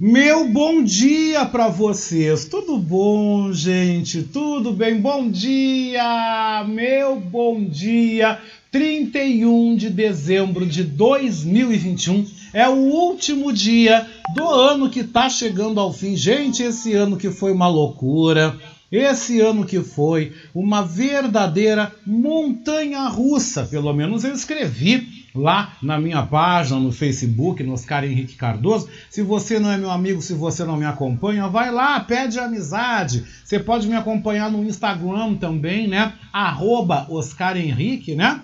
Meu bom dia para vocês. Tudo bom, gente? Tudo bem? Bom dia! Meu bom dia. 31 de dezembro de 2021 é o último dia do ano que tá chegando ao fim. Gente, esse ano que foi uma loucura. Esse ano que foi uma verdadeira montanha russa, pelo menos eu escrevi lá na minha página no Facebook, no Oscar Henrique Cardoso. Se você não é meu amigo, se você não me acompanha, vai lá, pede amizade. Você pode me acompanhar no Instagram também, né? Arroba Oscar Henrique, né?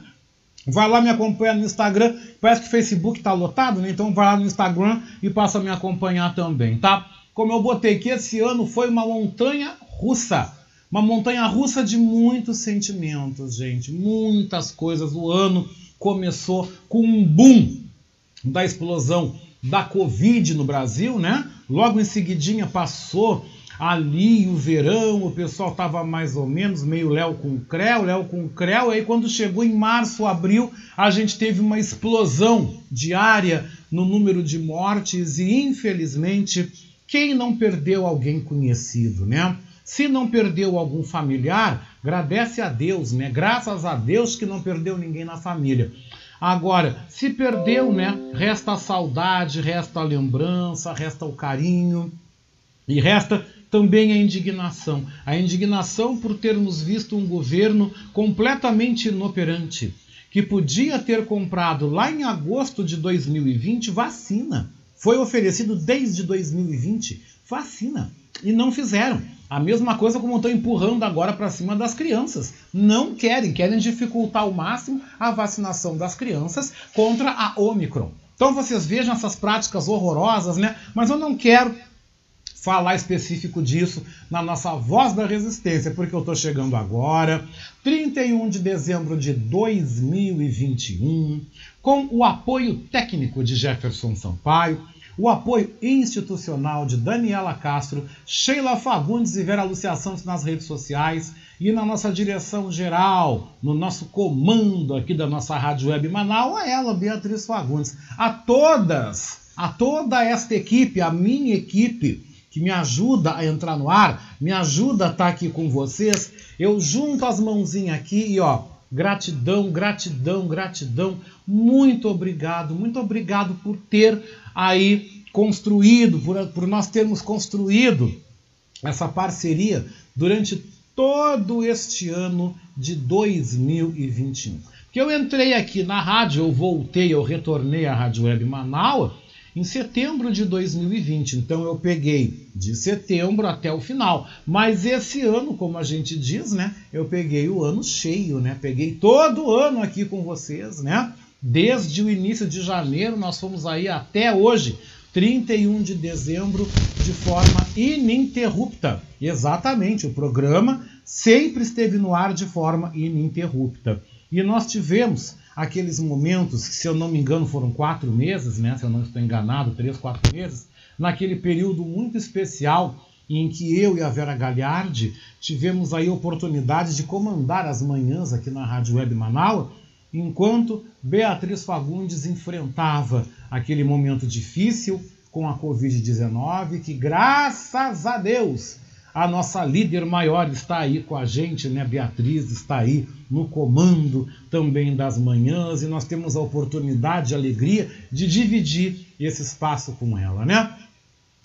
Vai lá me acompanhar no Instagram. Parece que o Facebook tá lotado, né? Então vai lá no Instagram e passa a me acompanhar também, tá? Como eu botei que esse ano foi uma montanha russa. Uma montanha russa de muitos sentimentos, gente. Muitas coisas. O ano começou com um boom da explosão da Covid no Brasil, né? Logo em seguidinha passou ali o verão, o pessoal tava mais ou menos meio Léo com Creu, Léo com Creu, aí quando chegou em março, abril, a gente teve uma explosão diária no número de mortes e infelizmente quem não perdeu alguém conhecido, né? Se não perdeu algum familiar, agradece a Deus, né? Graças a Deus que não perdeu ninguém na família. Agora, se perdeu, né? Resta a saudade, resta a lembrança, resta o carinho e resta também a indignação. A indignação por termos visto um governo completamente inoperante, que podia ter comprado lá em agosto de 2020 vacina. Foi oferecido desde 2020 vacina e não fizeram. A mesma coisa como estão empurrando agora para cima das crianças. Não querem, querem dificultar ao máximo a vacinação das crianças contra a Omicron. Então vocês vejam essas práticas horrorosas, né? Mas eu não quero falar específico disso na nossa Voz da Resistência, porque eu estou chegando agora, 31 de dezembro de 2021, com o apoio técnico de Jefferson Sampaio, o apoio institucional de Daniela Castro, Sheila Fagundes e Vera Lucia Santos nas redes sociais e na nossa direção geral, no nosso comando aqui da nossa Rádio Web Manaus, a ela, Beatriz Fagundes. A todas, a toda esta equipe, a minha equipe, que me ajuda a entrar no ar, me ajuda a estar aqui com vocês, eu junto as mãozinhas aqui e ó, gratidão, gratidão, gratidão, muito obrigado, muito obrigado por ter aí construído, por, por nós termos construído essa parceria durante todo este ano de 2021. Que eu entrei aqui na rádio, eu voltei, eu retornei à Rádio Web Manaus em setembro de 2020. Então eu peguei de setembro até o final. Mas esse ano, como a gente diz, né, eu peguei o ano cheio, né? Peguei todo ano aqui com vocês, né? Desde o início de janeiro, nós fomos aí até hoje, 31 de dezembro, de forma ininterrupta. Exatamente, o programa sempre esteve no ar de forma ininterrupta. E nós tivemos aqueles momentos, que se eu não me engano foram quatro meses, né? se eu não estou enganado, três, quatro meses, naquele período muito especial em que eu e a Vera Galhardi tivemos aí a oportunidade de comandar as manhãs aqui na Rádio Web Manaus enquanto Beatriz Fagundes enfrentava aquele momento difícil com a Covid-19, que graças a Deus a nossa líder maior está aí com a gente, né? Beatriz está aí no comando também das manhãs e nós temos a oportunidade, a alegria de dividir esse espaço com ela, né?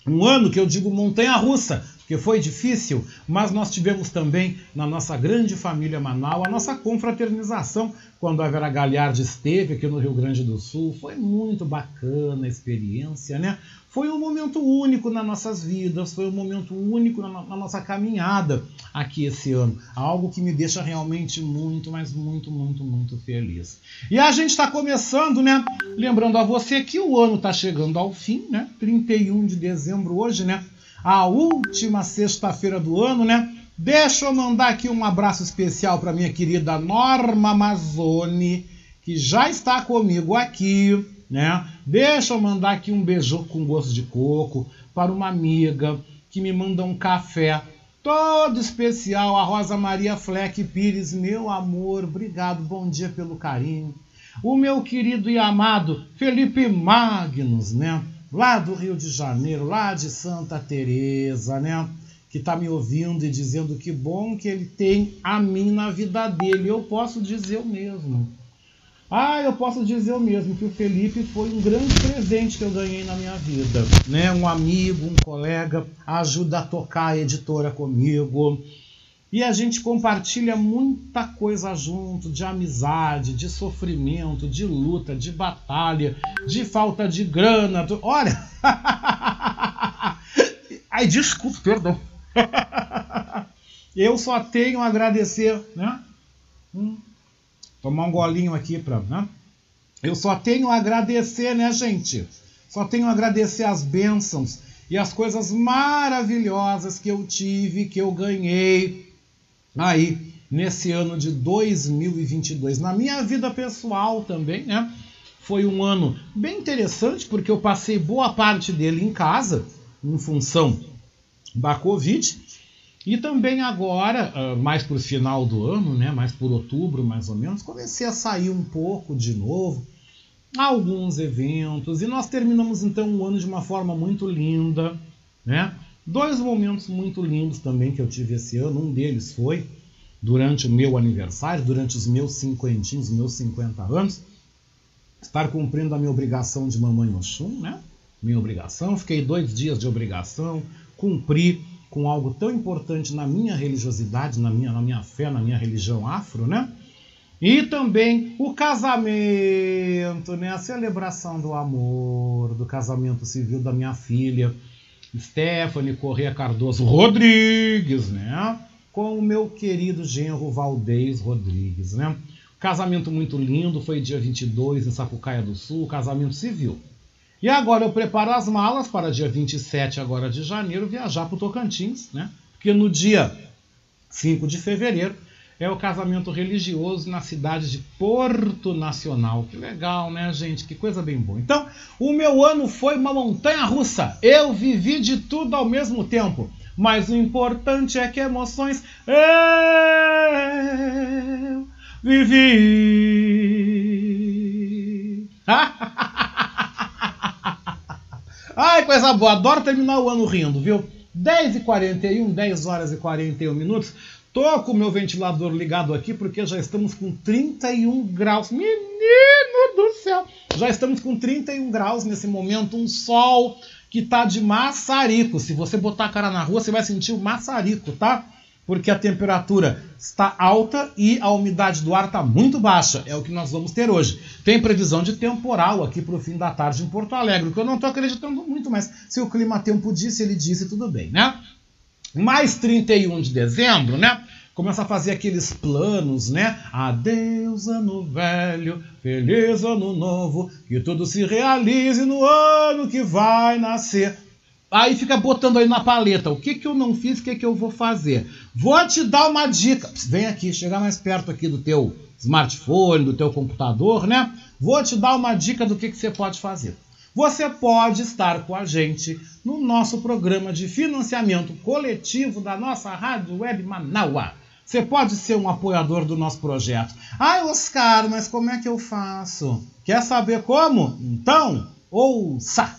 Um ano que eu digo montanha russa, que foi difícil, mas nós tivemos também na nossa grande família Manaus a nossa confraternização quando a Vera Galhardi esteve aqui no Rio Grande do Sul. Foi muito bacana a experiência, né? Foi um momento único nas nossas vidas, foi um momento único na, na nossa caminhada aqui esse ano. Algo que me deixa realmente muito, mas muito, muito, muito feliz. E a gente está começando, né? Lembrando a você que o ano está chegando ao fim, né? 31 de dezembro hoje, né? A última sexta-feira do ano, né? Deixa eu mandar aqui um abraço especial para minha querida Norma Mazzoni, que já está comigo aqui, né? Deixa eu mandar aqui um beijo com gosto de coco para uma amiga que me manda um café todo especial, a Rosa Maria Fleck Pires, meu amor, obrigado, bom dia pelo carinho. O meu querido e amado Felipe Magnus, né? Lá do Rio de Janeiro, lá de Santa Teresa, né? Que está me ouvindo e dizendo que bom que ele tem a mim na vida dele. Eu posso dizer o mesmo. Ah, eu posso dizer o mesmo, que o Felipe foi um grande presente que eu ganhei na minha vida. Né? Um amigo, um colega, ajuda a tocar a editora comigo. E a gente compartilha muita coisa junto, de amizade, de sofrimento, de luta, de batalha, de falta de grana. Olha! Ai, desculpa, perdão. Eu só tenho a agradecer, né? Hum. Tomar um golinho aqui para. Né? Eu só tenho a agradecer, né, gente? Só tenho a agradecer as bênçãos e as coisas maravilhosas que eu tive, que eu ganhei aí nesse ano de 2022. Na minha vida pessoal também, né? Foi um ano bem interessante porque eu passei boa parte dele em casa, em função da Covid. E também agora, ah, mais para o final do ano, né, mais por outubro mais ou menos, comecei a sair um pouco de novo, alguns eventos, e nós terminamos então o ano de uma forma muito linda. Né? Dois momentos muito lindos também que eu tive esse ano, um deles foi durante o meu aniversário, durante os meus cinquentinhos, meus 50 anos, estar cumprindo a minha obrigação de mamãe Oxum, né? Minha obrigação, fiquei dois dias de obrigação, cumpri com algo tão importante na minha religiosidade, na minha, na minha fé, na minha religião afro, né? E também o casamento, né? A celebração do amor, do casamento civil da minha filha, Stephanie Corrêa Cardoso Rodrigues, né? Com o meu querido genro Valdez Rodrigues, né? Casamento muito lindo, foi dia 22 em Sapucaia do Sul, casamento civil. E agora eu preparo as malas para dia 27 agora de janeiro viajar para o Tocantins, né? Porque no dia 5 de fevereiro é o casamento religioso na cidade de Porto Nacional. Que legal, né, gente? Que coisa bem boa. Então, o meu ano foi uma montanha russa. Eu vivi de tudo ao mesmo tempo. Mas o importante é que emoções eu vivi. Ai, coisa boa, adoro terminar o ano rindo, viu? 10 e 41, 10 horas e 41 minutos. Tô com o meu ventilador ligado aqui porque já estamos com 31 graus. Menino do céu! Já estamos com 31 graus nesse momento, um sol que tá de maçarico. Se você botar a cara na rua, você vai sentir o maçarico, tá? porque a temperatura está alta e a umidade do ar está muito baixa. É o que nós vamos ter hoje. Tem previsão de temporal aqui para o fim da tarde em Porto Alegre, que eu não estou acreditando muito, mas se o clima tempo disse, ele disse, tudo bem, né? Mais 31 de dezembro, né? Começa a fazer aqueles planos, né? Adeus, ano velho, feliz ano novo, que tudo se realize no ano que vai nascer. Aí fica botando aí na paleta, o que, que eu não fiz, o que, que eu vou fazer. Vou te dar uma dica. Vem aqui, chega mais perto aqui do teu smartphone, do teu computador, né? Vou te dar uma dica do que, que você pode fazer. Você pode estar com a gente no nosso programa de financiamento coletivo da nossa Rádio Web Manaua. Você pode ser um apoiador do nosso projeto. Ai, Oscar, mas como é que eu faço? Quer saber como? Então, ouça!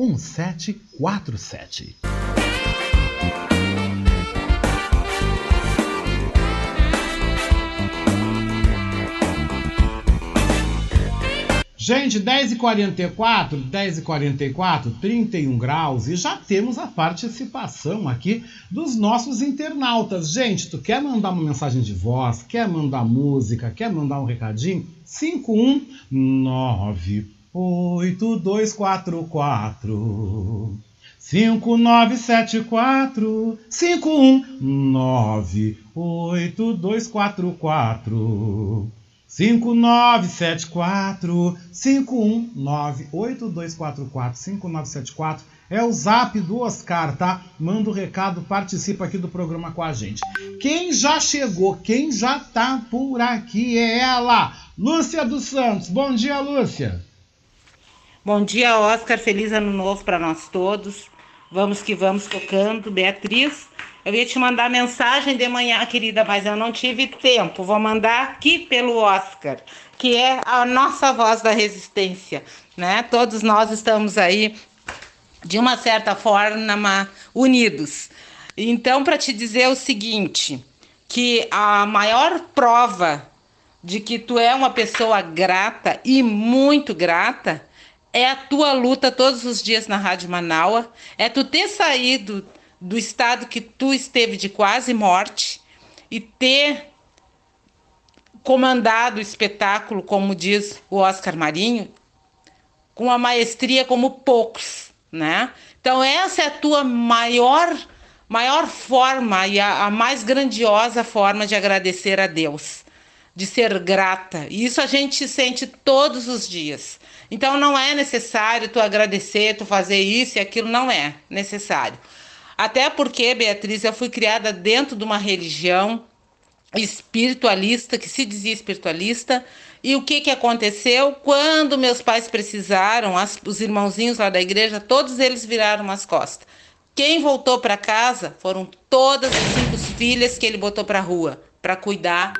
1747. Gente, 10h44, 10h44, 31 graus e já temos a participação aqui dos nossos internautas. Gente, tu quer mandar uma mensagem de voz, quer mandar música, quer mandar um recadinho? 519 8244 5974 519 8244 5974 519 8244 5974 é o zap do Oscar, tá? Manda o um recado, participa aqui do programa com a gente. Quem já chegou, quem já tá por aqui é ela, Lúcia dos Santos. Bom dia, Lúcia. Bom dia, Oscar. Feliz ano novo para nós todos. Vamos que vamos tocando. Beatriz, eu ia te mandar mensagem de manhã, querida, mas eu não tive tempo. Vou mandar aqui pelo Oscar, que é a nossa voz da resistência, né? Todos nós estamos aí de uma certa forma unidos. Então, para te dizer o seguinte, que a maior prova de que tu é uma pessoa grata e muito grata é a tua luta todos os dias na Rádio Manaua, é tu ter saído do estado que tu esteve de quase morte e ter comandado o espetáculo, como diz o Oscar Marinho, com uma maestria como poucos, né? Então essa é a tua maior maior forma e a, a mais grandiosa forma de agradecer a Deus, de ser grata. E isso a gente sente todos os dias. Então não é necessário tu agradecer, tu fazer isso e aquilo, não é necessário. Até porque, Beatriz, eu fui criada dentro de uma religião espiritualista, que se dizia espiritualista, e o que, que aconteceu? Quando meus pais precisaram, as, os irmãozinhos lá da igreja, todos eles viraram as costas. Quem voltou para casa foram todas as cinco filhas que ele botou para rua para cuidar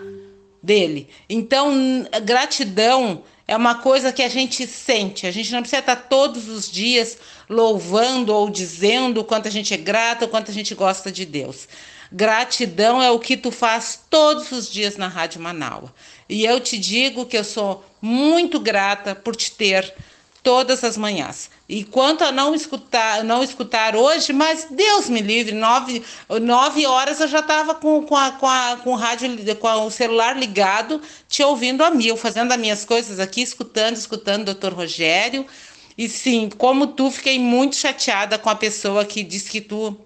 dele. Então, gratidão é uma coisa que a gente sente. A gente não precisa estar todos os dias louvando ou dizendo o quanto a gente é grato, o quanto a gente gosta de Deus. Gratidão é o que tu faz todos os dias na Rádio Manaus. E eu te digo que eu sou muito grata por te ter todas as manhãs. E quanto a não escutar, não escutar hoje, mas Deus me livre, nove, nove horas eu já estava com, com, a, com, a, com o rádio, com o celular ligado, te ouvindo a mil, fazendo as minhas coisas aqui, escutando, escutando o doutor Rogério. E sim, como tu, fiquei muito chateada com a pessoa que disse que tu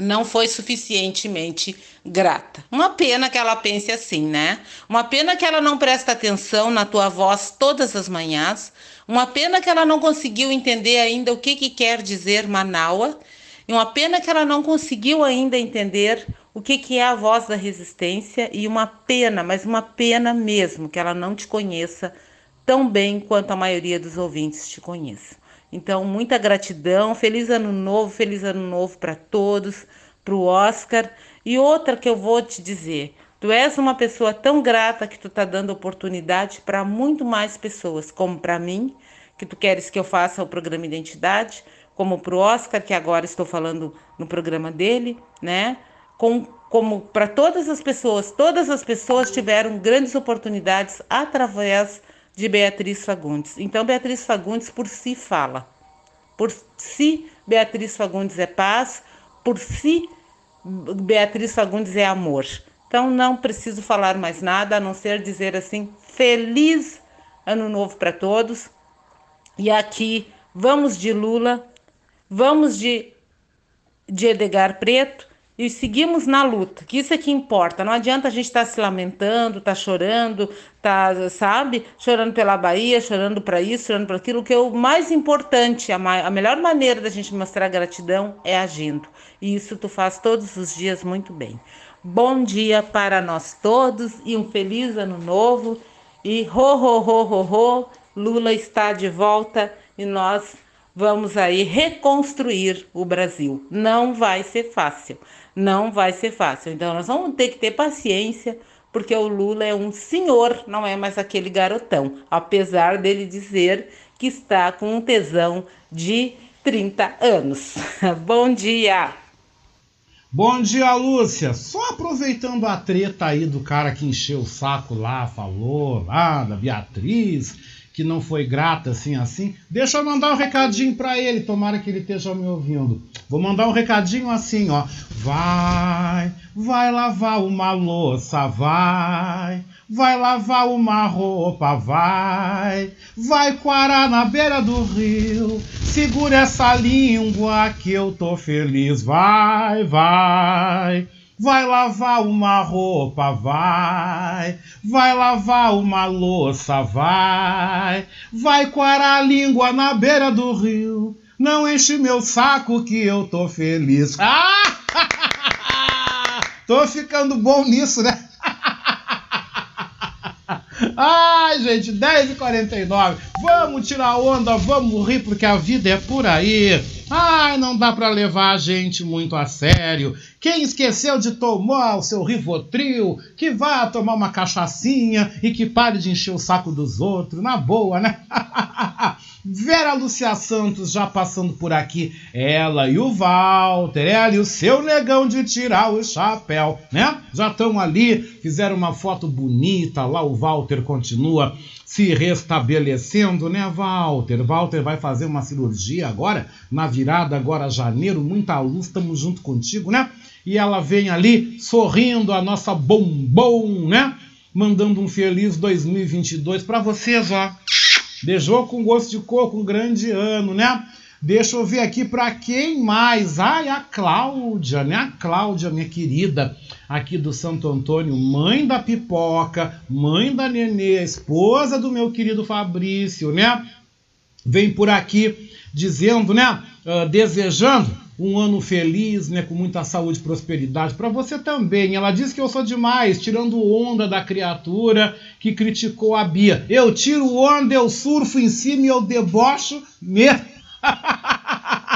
não foi suficientemente grata. Uma pena que ela pense assim, né? Uma pena que ela não presta atenção na tua voz todas as manhãs. Uma pena que ela não conseguiu entender ainda o que, que quer dizer Manaua. E uma pena que ela não conseguiu ainda entender o que, que é a voz da resistência. E uma pena, mas uma pena mesmo, que ela não te conheça tão bem quanto a maioria dos ouvintes te conhece. Então, muita gratidão, feliz ano novo, feliz ano novo para todos, para o Oscar. E outra que eu vou te dizer, tu és uma pessoa tão grata que tu está dando oportunidade para muito mais pessoas, como para mim, que tu queres que eu faça o programa Identidade, como para o Oscar, que agora estou falando no programa dele, né? Com, como para todas as pessoas, todas as pessoas tiveram grandes oportunidades através de Beatriz Fagundes. Então, Beatriz Fagundes por si fala. Por si, Beatriz Fagundes é paz. Por si, Beatriz Fagundes é amor. Então, não preciso falar mais nada a não ser dizer assim: feliz ano novo para todos. E aqui, vamos de Lula, vamos de, de Edgar Preto e seguimos na luta, que isso é que importa. Não adianta a gente estar tá se lamentando, estar tá chorando, tá, sabe? Chorando pela Bahia, chorando para isso, chorando para aquilo. O que é o mais importante, a, a melhor maneira da gente mostrar gratidão é agindo. E isso tu faz todos os dias muito bem. Bom dia para nós todos e um feliz ano novo. E ho, ho, ho, ho, ho, Lula está de volta e nós vamos aí reconstruir o Brasil. Não vai ser fácil não vai ser fácil. Então, nós vamos ter que ter paciência, porque o Lula é um senhor, não é mais aquele garotão, apesar dele dizer que está com um tesão de 30 anos. Bom dia! Bom dia, Lúcia. Só aproveitando a treta aí do cara que encheu o saco lá, falou lá da Beatriz que não foi grata assim assim, deixa eu mandar um recadinho para ele, tomara que ele esteja me ouvindo. Vou mandar um recadinho assim, ó. Vai, vai lavar uma louça, vai. Vai lavar uma roupa, vai. Vai quarar na beira do rio. Segura essa língua que eu tô feliz. Vai, vai. Vai lavar uma roupa, vai. Vai lavar uma louça, vai. Vai coarar a língua na beira do rio. Não enche meu saco que eu tô feliz. Ah! tô ficando bom nisso, né? Ai, gente, 10h49. Vamos tirar onda, vamos rir, porque a vida é por aí. Ai, não dá para levar a gente muito a sério. Quem esqueceu de tomar o seu Rivotril, que vá tomar uma cachaçinha e que pare de encher o saco dos outros, na boa, né? Vera Lúcia Santos já passando por aqui, ela e o Walter, ela e o seu negão de tirar o chapéu, né? Já estão ali, fizeram uma foto bonita, lá o Walter continua se restabelecendo, né, Walter? Walter vai fazer uma cirurgia agora, na virada agora janeiro, muita luz, estamos junto contigo, né? e ela vem ali sorrindo, a nossa bombom, né? Mandando um feliz 2022 para vocês, ó. Beijou com gosto de coco, um grande ano, né? Deixa eu ver aqui para quem mais. Ai, a Cláudia, né? A Cláudia, minha querida, aqui do Santo Antônio, mãe da pipoca, mãe da Nenê, esposa do meu querido Fabrício, né? Vem por aqui dizendo, né? Uh, desejando um ano feliz, né, com muita saúde e prosperidade para você também. Ela diz que eu sou demais, tirando onda da criatura que criticou a Bia. Eu tiro onda, eu surfo em cima e eu debocho mesmo.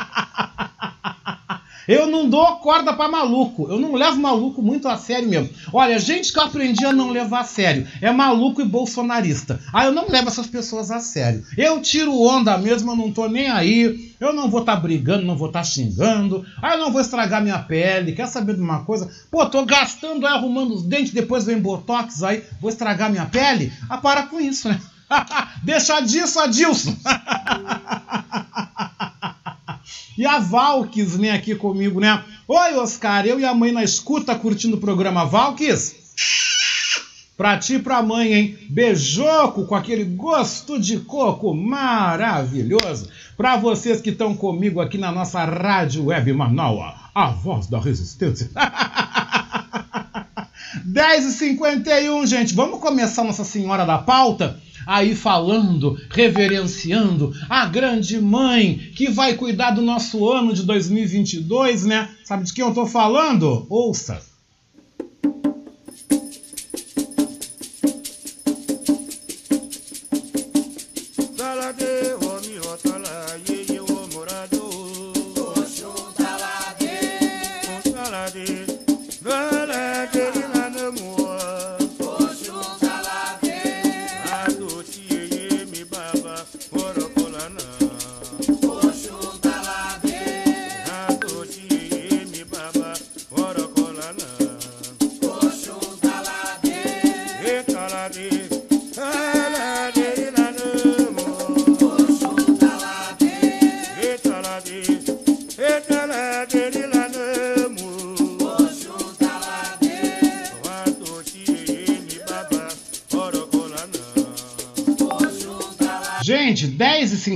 Eu não dou corda para maluco. Eu não levo maluco muito a sério mesmo. Olha, gente que eu aprendi a não levar a sério é maluco e bolsonarista. Ah, eu não levo essas pessoas a sério. Eu tiro onda mesmo, eu não tô nem aí. Eu não vou estar tá brigando, não vou estar tá xingando. Ah, eu não vou estragar minha pele. Quer saber de uma coisa? Pô, tô gastando aí, arrumando os dentes, depois vem botox aí. Vou estragar minha pele? Ah, para com isso, né? Deixa disso, Adilson. E a Valks vem aqui comigo, né? Oi, Oscar, eu e a mãe na escuta curtindo o programa Valks. Pra ti e pra mãe, hein? Beijoco com aquele gosto de coco maravilhoso. Pra vocês que estão comigo aqui na nossa rádio web Manaus, a voz da resistência. 10h51, gente. Vamos começar Nossa Senhora da Pauta? aí falando, reverenciando a grande mãe que vai cuidar do nosso ano de 2022, né? Sabe de quem eu tô falando? Ouça!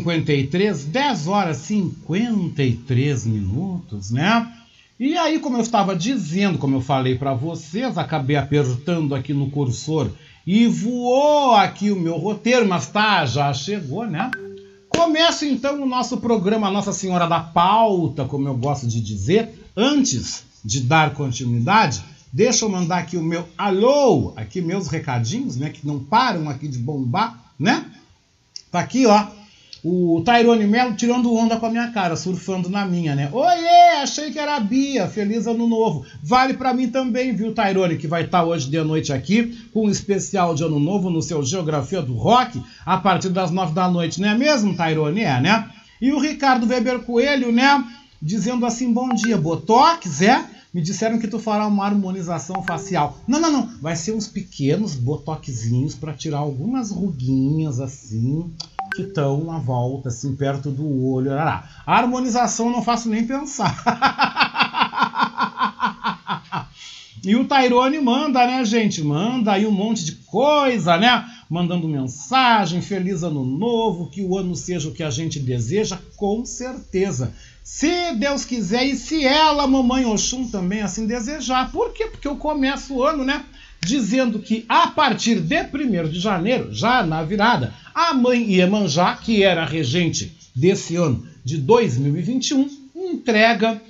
53, 10 horas e 53 minutos, né? E aí, como eu estava dizendo, como eu falei para vocês, acabei apertando aqui no cursor e voou aqui o meu roteiro, mas tá, já chegou, né? Começa então o nosso programa Nossa Senhora da Pauta, como eu gosto de dizer. Antes de dar continuidade, deixa eu mandar aqui o meu alô, aqui meus recadinhos, né, que não param aqui de bombar, né? Tá aqui, ó o Tairone Melo tirando onda com a minha cara, surfando na minha, né? Oiê, achei que era a Bia, feliz ano novo. Vale para mim também, viu, Tairone, que vai estar tá hoje de noite aqui com um especial de ano novo no seu Geografia do Rock, a partir das nove da noite, não é mesmo, Tairone? É, né? E o Ricardo Weber Coelho, né? Dizendo assim, bom dia, Botox, é? Me disseram que tu fará uma harmonização facial. Não, não, não. Vai ser uns pequenos botoxinhos para tirar algumas ruguinhas assim que estão à volta, assim, perto do olho. A harmonização não faço nem pensar. e o Tyrone manda, né, gente? Manda aí um monte de coisa, né? Mandando mensagem, feliz ano novo, que o ano seja o que a gente deseja, com certeza. Se Deus quiser e se ela, mamãe Oxum, também assim desejar. Por quê? Porque eu começo o ano, né? Dizendo que a partir de 1 de janeiro, já na virada, a mãe Iemanjá, que era regente desse ano de 2021, entrega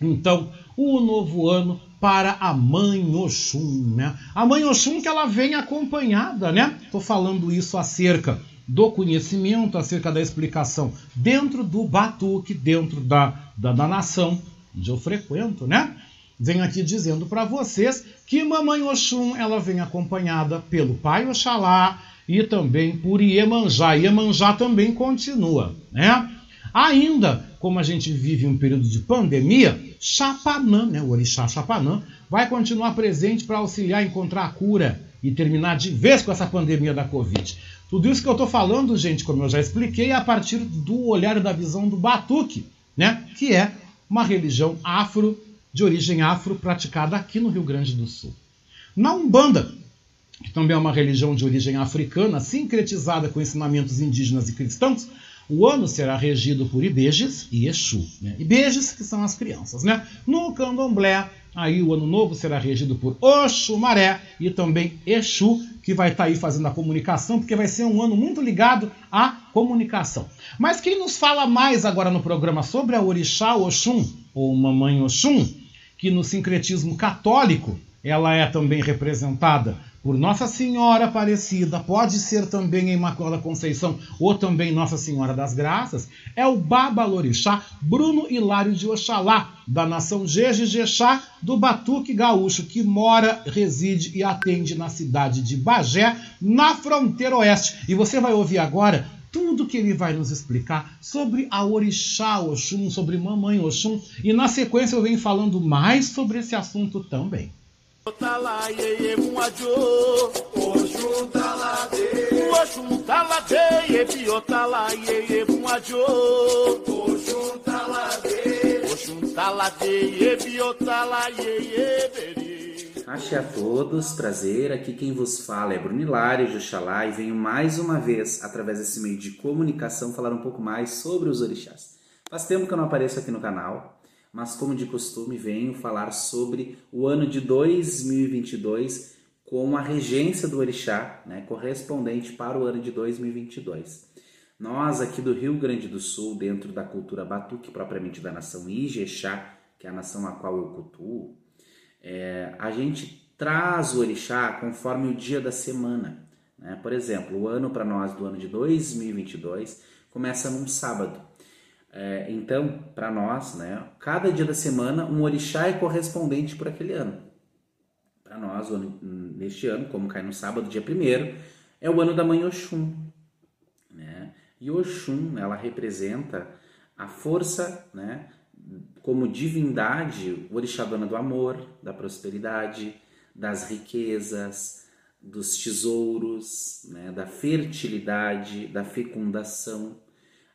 então o novo ano para a mãe Oxum, né? A mãe Oxum que ela vem acompanhada, né? Tô falando isso acerca do conhecimento, acerca da explicação dentro do batuque, dentro da, da, da nação onde eu frequento, né? Venho aqui dizendo para vocês que Mamãe Oxum ela vem acompanhada pelo Pai Oxalá e também por Iemanjá. Iemanjá também continua, né? Ainda, como a gente vive um período de pandemia, Chapanã, né, o orixá Chapanã, vai continuar presente para auxiliar a encontrar a cura e terminar de vez com essa pandemia da Covid. Tudo isso que eu estou falando, gente, como eu já expliquei, é a partir do olhar e da visão do Batuque, né, que é uma religião afro de origem afro praticada aqui no Rio Grande do Sul. Na Umbanda, que também é uma religião de origem africana, sincretizada com ensinamentos indígenas e cristãos, o ano será regido por Ibejes e Exu. Né? Ibejes, que são as crianças. Né? No candomblé, aí o ano novo será regido por Oxumaré e também Exu, que vai estar tá aí fazendo a comunicação, porque vai ser um ano muito ligado à comunicação. Mas quem nos fala mais agora no programa sobre a Orixá Oxum, ou Mamãe Oxum, que no sincretismo católico ela é também representada por Nossa Senhora Aparecida, pode ser também Imaculada Conceição ou também Nossa Senhora das Graças, é o Babalorixá Bruno Hilário de Oxalá, da nação Jejejexá do Batuque Gaúcho, que mora, reside e atende na cidade de Bagé, na fronteira oeste. E você vai ouvir agora tudo que ele vai nos explicar sobre a Orixá Oxum, sobre Mamãe Oxum, e na sequência eu venho falando mais sobre esse assunto também. Ache a todos, prazer. Aqui quem vos fala é de Oxalá e venho mais uma vez, através desse meio de comunicação, falar um pouco mais sobre os orixás. Faz tempo que eu não apareço aqui no canal, mas como de costume venho falar sobre o ano de 2022 com a regência do orixá, né, correspondente para o ano de 2022. Nós aqui do Rio Grande do Sul, dentro da cultura batuque propriamente da nação Ijexá, que é a nação a qual eu cultuo, é, a gente traz o orixá conforme o dia da semana. Né? Por exemplo, o ano para nós do ano de 2022 começa num sábado. É, então, para nós, né, cada dia da semana, um orixá é correspondente por aquele ano. Para nós, neste ano, como cai no sábado, dia 1 é o ano da mãe Oxum. Né? E Oxum, ela representa a força né, como divindade, o orixá dona do amor, da prosperidade, das riquezas, dos tesouros, né, da fertilidade, da fecundação,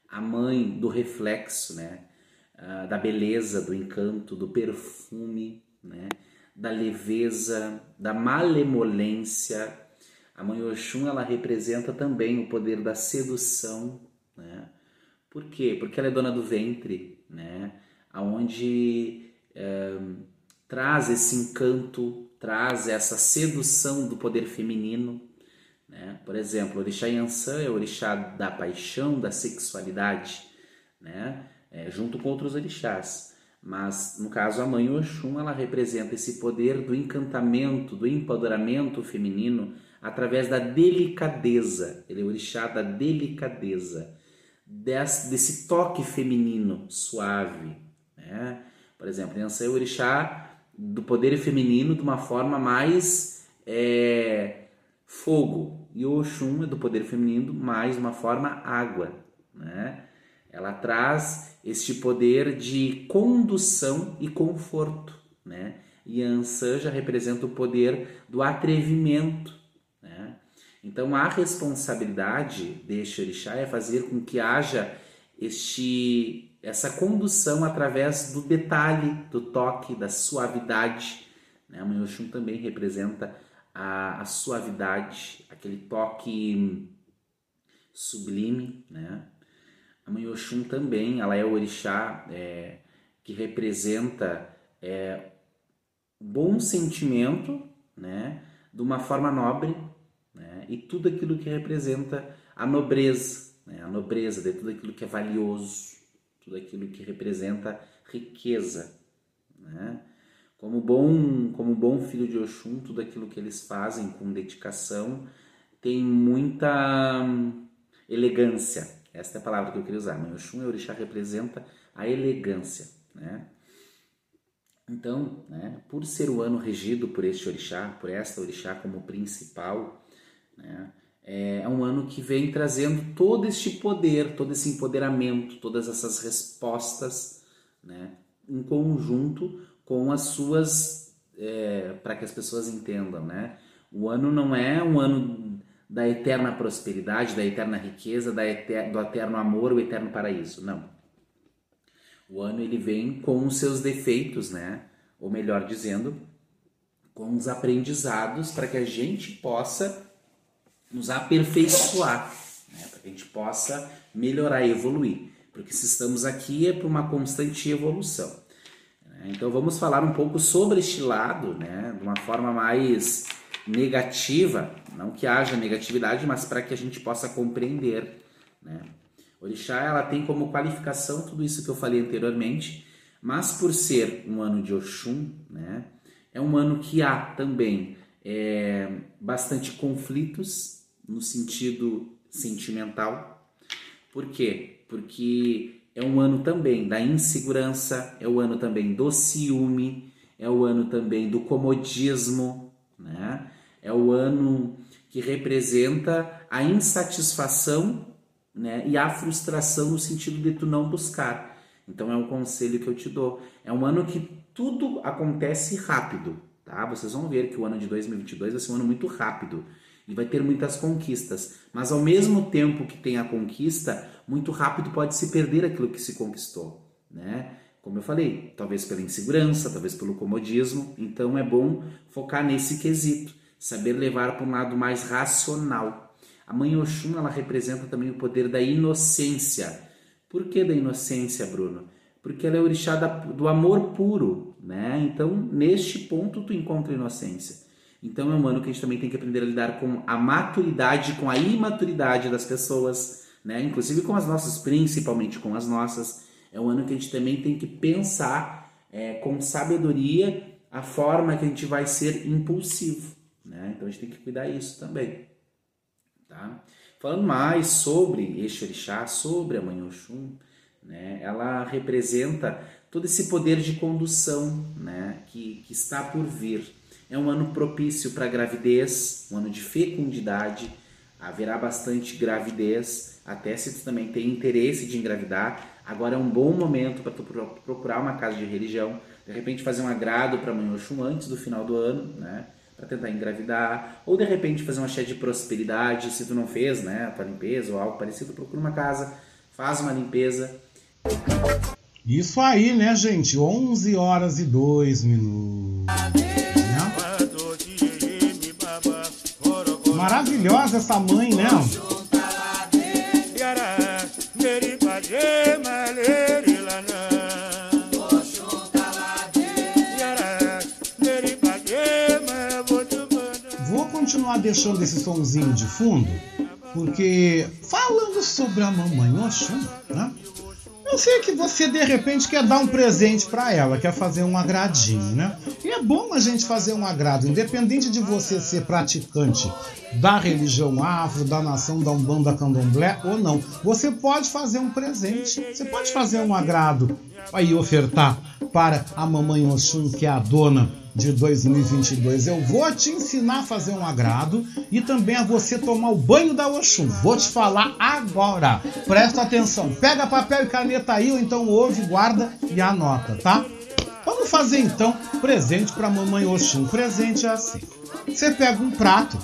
a mãe do reflexo, né, uh, da beleza, do encanto, do perfume, né, da leveza, da malemolência. A mãe Oxum ela representa também o poder da sedução, né? Por quê? Porque ela é dona do ventre, né? Aonde é, traz esse encanto, traz essa sedução do poder feminino. Né? Por exemplo, o orixá Yansan é o orixá da paixão, da sexualidade, né? É, junto com outros orixás. Mas, no caso, a mãe Oxum, ela representa esse poder do encantamento, do empoderamento feminino através da delicadeza. Ele é o orixá da delicadeza, desse, desse toque feminino suave. Né? Por exemplo, Yansan é o orixá do poder feminino de uma forma mais é, fogo. E o Oxum é do poder feminino mais uma forma água. Né? Ela traz este poder de condução e conforto, né? E a Ansan já representa o poder do atrevimento, né? Então a responsabilidade deste orixá é fazer com que haja este essa condução através do detalhe, do toque, da suavidade. Né? A Mãe Oxum também representa a, a suavidade, aquele toque sublime, né? A Oxum também, ela é o orixá é, que representa é, bom sentimento, né, de uma forma nobre, né, e tudo aquilo que representa a nobreza, né, a nobreza de tudo aquilo que é valioso, tudo aquilo que representa riqueza, né. Como bom, como bom filho de Oxum, tudo aquilo que eles fazem com dedicação tem muita hum, elegância, esta é a palavra que eu queria usar. Mãe Oxum, orixá, representa a elegância, né? Então, né, por ser o ano regido por este orixá, por esta orixá como principal, né, é um ano que vem trazendo todo este poder, todo esse empoderamento, todas essas respostas, né, em conjunto com as suas, é, para que as pessoas entendam, né? O ano não é um ano da eterna prosperidade, da eterna riqueza, da eter, do eterno amor, o eterno paraíso. Não. O ano ele vem com os seus defeitos, né? Ou melhor dizendo, com os aprendizados para que a gente possa nos aperfeiçoar, né? para que a gente possa melhorar e evoluir. Porque se estamos aqui é para uma constante evolução. Então vamos falar um pouco sobre este lado, né? De uma forma mais negativa, não que haja negatividade, mas para que a gente possa compreender. Né? Orixá ela tem como qualificação tudo isso que eu falei anteriormente, mas por ser um ano de Oxum, né, é um ano que há também é, bastante conflitos no sentido sentimental. Por quê? Porque é um ano também da insegurança, é o ano também do ciúme, é o ano também do comodismo, né? É o ano que representa a insatisfação né, e a frustração no sentido de tu não buscar. Então é um conselho que eu te dou. É um ano que tudo acontece rápido, tá? Vocês vão ver que o ano de 2022 vai ser um ano muito rápido e vai ter muitas conquistas. Mas ao mesmo tempo que tem a conquista, muito rápido pode se perder aquilo que se conquistou, né? Como eu falei, talvez pela insegurança, talvez pelo comodismo. Então é bom focar nesse quesito saber levar para um lado mais racional. A mãe Oxum ela representa também o poder da inocência. Por que da inocência, Bruno? Porque ela é orixá do amor puro, né? Então, neste ponto tu encontra inocência. Então é um ano que a gente também tem que aprender a lidar com a maturidade, com a imaturidade das pessoas, né? Inclusive com as nossas, principalmente com as nossas. É um ano que a gente também tem que pensar é, com sabedoria a forma que a gente vai ser impulsivo. Né? Então a gente tem que cuidar isso também. Tá? Falando mais sobre este orixá, sobre a mãe Oxum, né? ela representa todo esse poder de condução né? que, que está por vir. É um ano propício para gravidez, um ano de fecundidade, haverá bastante gravidez, até se tu também tem interesse de engravidar, agora é um bom momento para tu procurar uma casa de religião, de repente fazer um agrado para mãe Oxum antes do final do ano, né? para tentar engravidar, ou de repente fazer uma cheia de prosperidade, se tu não fez, né, a tua limpeza ou algo parecido, procura uma casa, faz uma limpeza. Isso aí, né, gente? 11 horas e 2 minutos. Maravilhosa essa mãe, né? Vou continuar deixando esse somzinho de fundo, porque falando sobre a mamãe Oxum, né? Eu sei que você de repente quer dar um presente para ela, quer fazer um agradinho, né? E é bom a gente fazer um agrado, independente de você ser praticante da religião afro, da nação da Umbanda Candomblé ou não. Você pode fazer um presente, você pode fazer um agrado aí ofertar para a mamãe Oxum, que é a dona de 2022. Eu vou te ensinar a fazer um agrado e também a você tomar o banho da Oxum. Vou te falar agora. Presta atenção. Pega papel e caneta aí, ou então ouve, guarda e anota, tá? Vamos fazer então presente para mamãe Oxum. Presente é assim. Você pega um prato,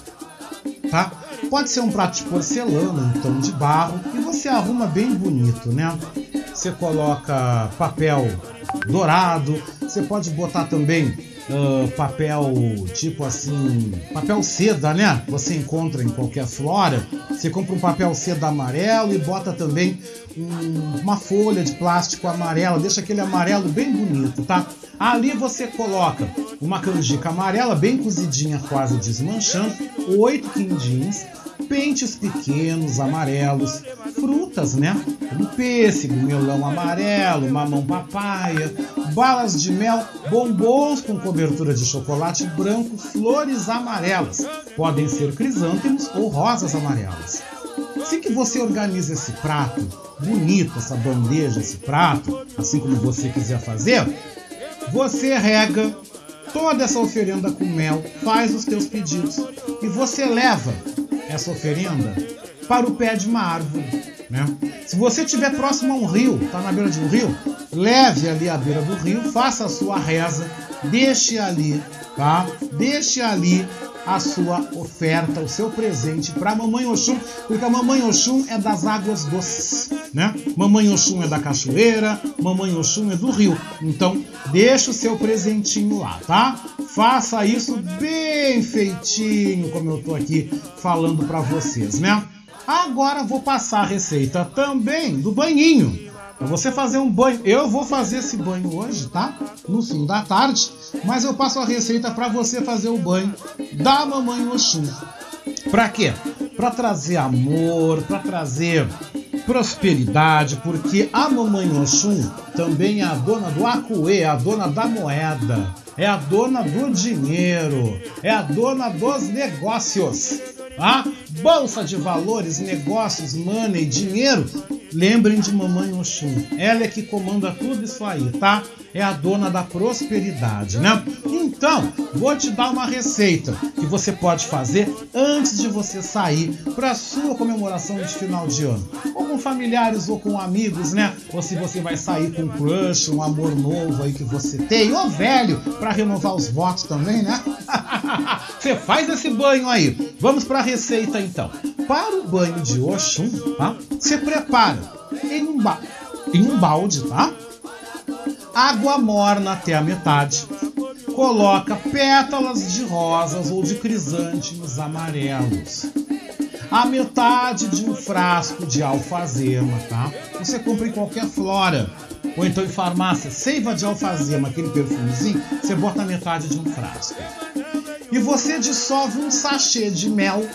tá? Pode ser um prato de porcelana, tom de barro, e você arruma bem bonito, né? Você coloca papel dourado, você pode botar também uh, papel tipo assim, papel seda, né? Você encontra em qualquer flora. Você compra um papel seda amarelo e bota também um, uma folha de plástico amarela, deixa aquele amarelo bem bonito, tá? Ali você coloca uma canjica amarela bem cozidinha, quase desmanchando, oito quindins, pentes pequenos, amarelos, frutas, né? Como pêssego, melão amarelo, mamão papaya, balas de mel, bombons com cobertura de chocolate branco, flores amarelas. Podem ser crisântemos ou rosas amarelas. Assim que você organiza esse prato, bonito, essa bandeja, esse prato, assim como você quiser fazer, você rega toda essa oferenda com mel, faz os teus pedidos e você leva essa oferenda para o pé de uma árvore. Né? Se você estiver próximo a um rio, está na beira de um rio, leve ali à beira do rio, faça a sua reza, deixe ali, tá? Deixe ali a sua oferta, o seu presente para Mamãe Oxum, porque a Mamãe Oxum é das águas doces, né? Mamãe Oxum é da cachoeira, Mamãe Oxum é do rio. Então, deixa o seu presentinho lá, tá? Faça isso bem feitinho, como eu tô aqui falando para vocês, né? Agora vou passar a receita também do banhinho. Você fazer um banho. Eu vou fazer esse banho hoje, tá? No fim da tarde. Mas eu passo a receita para você fazer o banho da mamãe Oxum. Pra quê? Pra trazer amor, pra trazer prosperidade, porque a mamãe Oxum também é a dona do acuê, é a dona da moeda, é a dona do dinheiro, é a dona dos negócios. Ah, bolsa de valores, negócios, money, dinheiro. Lembrem de mamãe Oxum. Ela é que comanda tudo isso aí, tá? É a dona da prosperidade, né? Então, vou te dar uma receita que você pode fazer antes de você sair para sua comemoração de final de ano. Ou com familiares ou com amigos, né? Ou se você vai sair com um crush, um amor novo aí que você tem, ou velho, para renovar os votos também, né? você faz esse banho aí. Vamos para a receita então. Para o banho de Oxum, tá? Você prepara em um, ba em um balde, tá? Água morna até a metade. Coloca pétalas de rosas ou de crisântemos amarelos. A metade de um frasco de alfazema, tá? Você compra em qualquer flora. Ou então em farmácia, seiva de alfazema, aquele perfumezinho, você bota a metade de um frasco. E você dissolve um sachê de mel,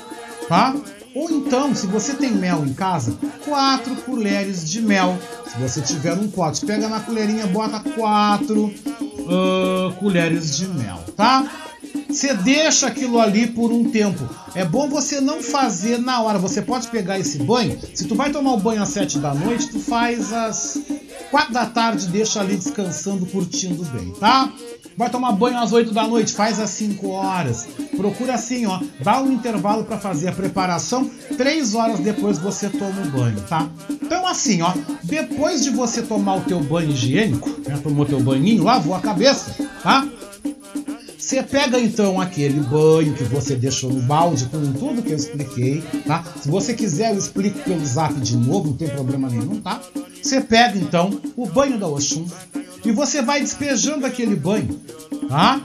tá? Ou então, se você tem mel em casa, quatro colheres de mel. Se você tiver um pote, pega na colherinha, bota quatro uh, colheres de mel, tá? Você deixa aquilo ali por um tempo. É bom você não fazer na hora. Você pode pegar esse banho. Se tu vai tomar o banho às sete da noite, tu faz às quatro da tarde, deixa ali descansando, curtindo bem, tá? Vai tomar banho às 8 da noite, faz às 5 horas. Procura assim, ó, dá um intervalo para fazer a preparação, 3 horas depois você toma o banho, tá? Então assim, ó, depois de você tomar o teu banho higiênico, né, tomou teu banhinho, lavou a cabeça, tá? Você pega então aquele banho que você deixou no balde com tudo que eu expliquei, tá? Se você quiser, eu explico pelo zap de novo, não tem problema nenhum, tá? Você pega então o banho da Oxum E você vai despejando aquele banho, tá?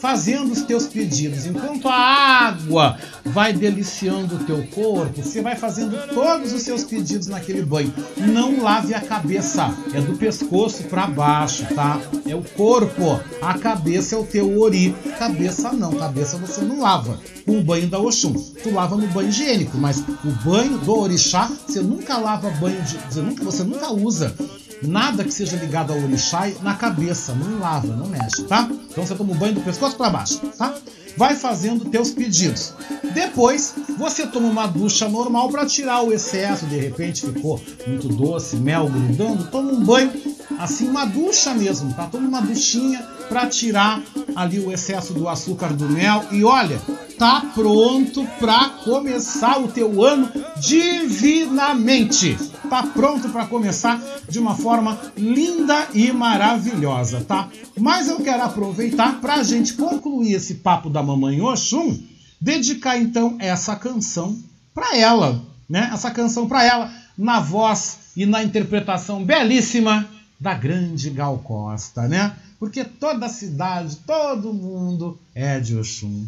Fazendo os teus pedidos. Enquanto a água vai deliciando o teu corpo, você vai fazendo todos os seus pedidos naquele banho. Não lave a cabeça, é do pescoço para baixo, tá? É o corpo, a cabeça é o teu ori. Cabeça não, cabeça você não lava com o banho da Oxum. Tu lava no banho higiênico, mas o banho do orixá, você nunca lava banho de, você nunca, você nunca usa nada que seja ligado ao orixá na cabeça, não lava, não mexe, tá? Então você toma um banho do pescoço para baixo, tá? Vai fazendo teus pedidos. Depois, você toma uma ducha normal para tirar o excesso, de repente ficou muito doce, mel grudando, toma um banho, assim uma ducha mesmo, tá? Toma uma duchinha para tirar ali o excesso do açúcar do mel e olha, tá pronto para começar o teu ano divinamente. Tá pronto para começar de uma forma linda e maravilhosa, tá? Mas eu quero aproveitar para a gente concluir esse papo da mamãe Oxum, dedicar então essa canção para ela, né? Essa canção para ela na voz e na interpretação belíssima da grande Gal Costa, né? Porque toda cidade, todo mundo é de Oxum.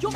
よっ。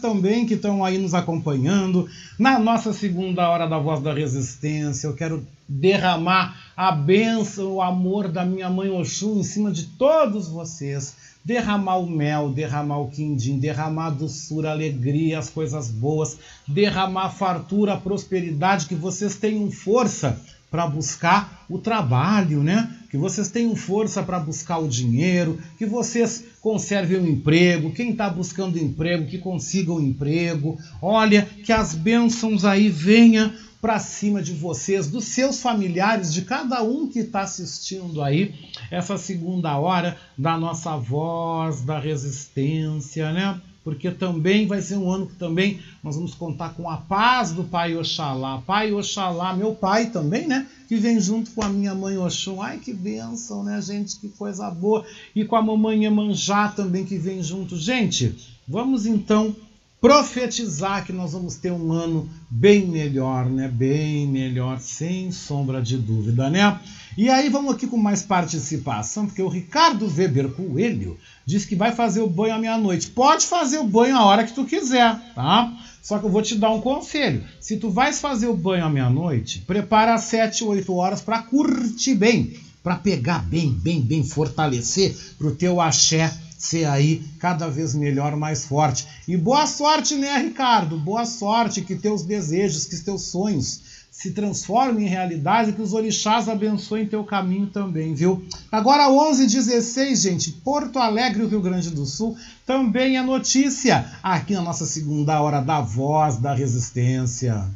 Também que estão aí nos acompanhando na nossa segunda hora da Voz da Resistência. Eu quero derramar a bênção, o amor da minha mãe Oxum em cima de todos vocês. Derramar o mel, derramar o quindim, derramar a doçura, a alegria, as coisas boas, derramar a fartura, a prosperidade, que vocês tenham força para buscar o trabalho, né? Que vocês tenham força para buscar o dinheiro, que vocês conservem o emprego, quem está buscando emprego, que consiga o emprego. Olha, que as bênçãos aí venham para cima de vocês, dos seus familiares, de cada um que está assistindo aí essa segunda hora da nossa voz da resistência, né? Porque também vai ser um ano que também nós vamos contar com a paz do Pai Oxalá. Pai Oxalá, meu pai também, né? Que vem junto com a minha mãe Oxum. Ai, que bênção, né, gente? Que coisa boa. E com a mamãe Emanjá também que vem junto. Gente, vamos então profetizar que nós vamos ter um ano bem melhor, né? Bem melhor, sem sombra de dúvida, né? E aí vamos aqui com mais participação, porque o Ricardo Weber Coelho diz que vai fazer o banho à meia-noite. Pode fazer o banho a hora que tu quiser, tá? Só que eu vou te dar um conselho. Se tu vais fazer o banho à meia-noite, prepara às 7, 8 horas para curtir bem, para pegar bem, bem, bem, fortalecer pro teu axé ser aí cada vez melhor, mais forte. E boa sorte, né, Ricardo? Boa sorte, que teus desejos, que teus sonhos se transforme em realidade, que os orixás abençoem teu caminho também, viu? Agora 11 16 gente, Porto Alegre, Rio Grande do Sul, também é notícia aqui na nossa segunda hora da Voz da Resistência.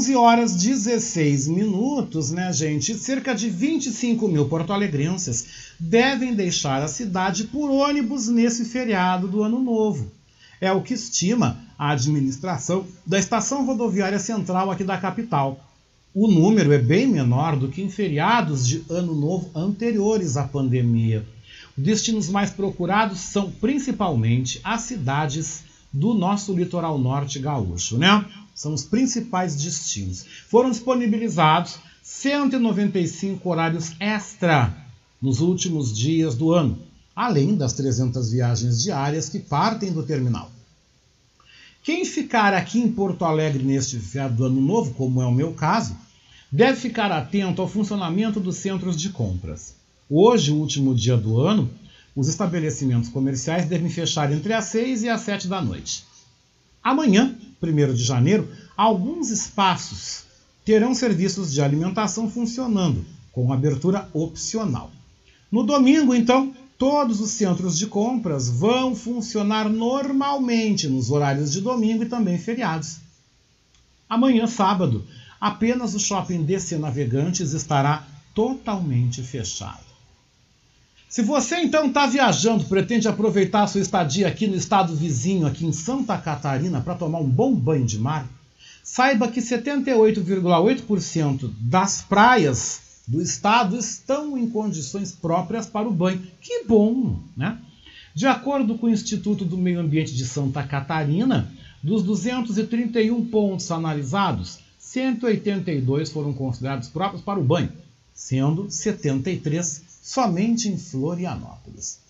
11 horas 16 minutos, né, gente? Cerca de 25 mil porto-alegrenses devem deixar a cidade por ônibus nesse feriado do Ano Novo. É o que estima a administração da Estação Rodoviária Central aqui da capital. O número é bem menor do que em feriados de Ano Novo anteriores à pandemia. Os destinos mais procurados são principalmente as cidades do nosso litoral norte gaúcho, né? São os principais destinos. Foram disponibilizados 195 horários extra nos últimos dias do ano, além das 300 viagens diárias que partem do terminal. Quem ficar aqui em Porto Alegre neste feriado do Ano Novo, como é o meu caso, deve ficar atento ao funcionamento dos centros de compras. Hoje, o último dia do ano, os estabelecimentos comerciais devem fechar entre as 6 e as 7 da noite. Amanhã, 1 de janeiro, alguns espaços terão serviços de alimentação funcionando, com abertura opcional. No domingo, então, todos os centros de compras vão funcionar normalmente nos horários de domingo e também feriados. Amanhã, sábado, apenas o shopping DC Navegantes estará totalmente fechado. Se você então está viajando, pretende aproveitar a sua estadia aqui no estado vizinho, aqui em Santa Catarina, para tomar um bom banho de mar, saiba que 78,8% das praias do estado estão em condições próprias para o banho. Que bom, né? De acordo com o Instituto do Meio Ambiente de Santa Catarina, dos 231 pontos analisados, 182 foram considerados próprios para o banho, sendo 73 somente em Florianópolis.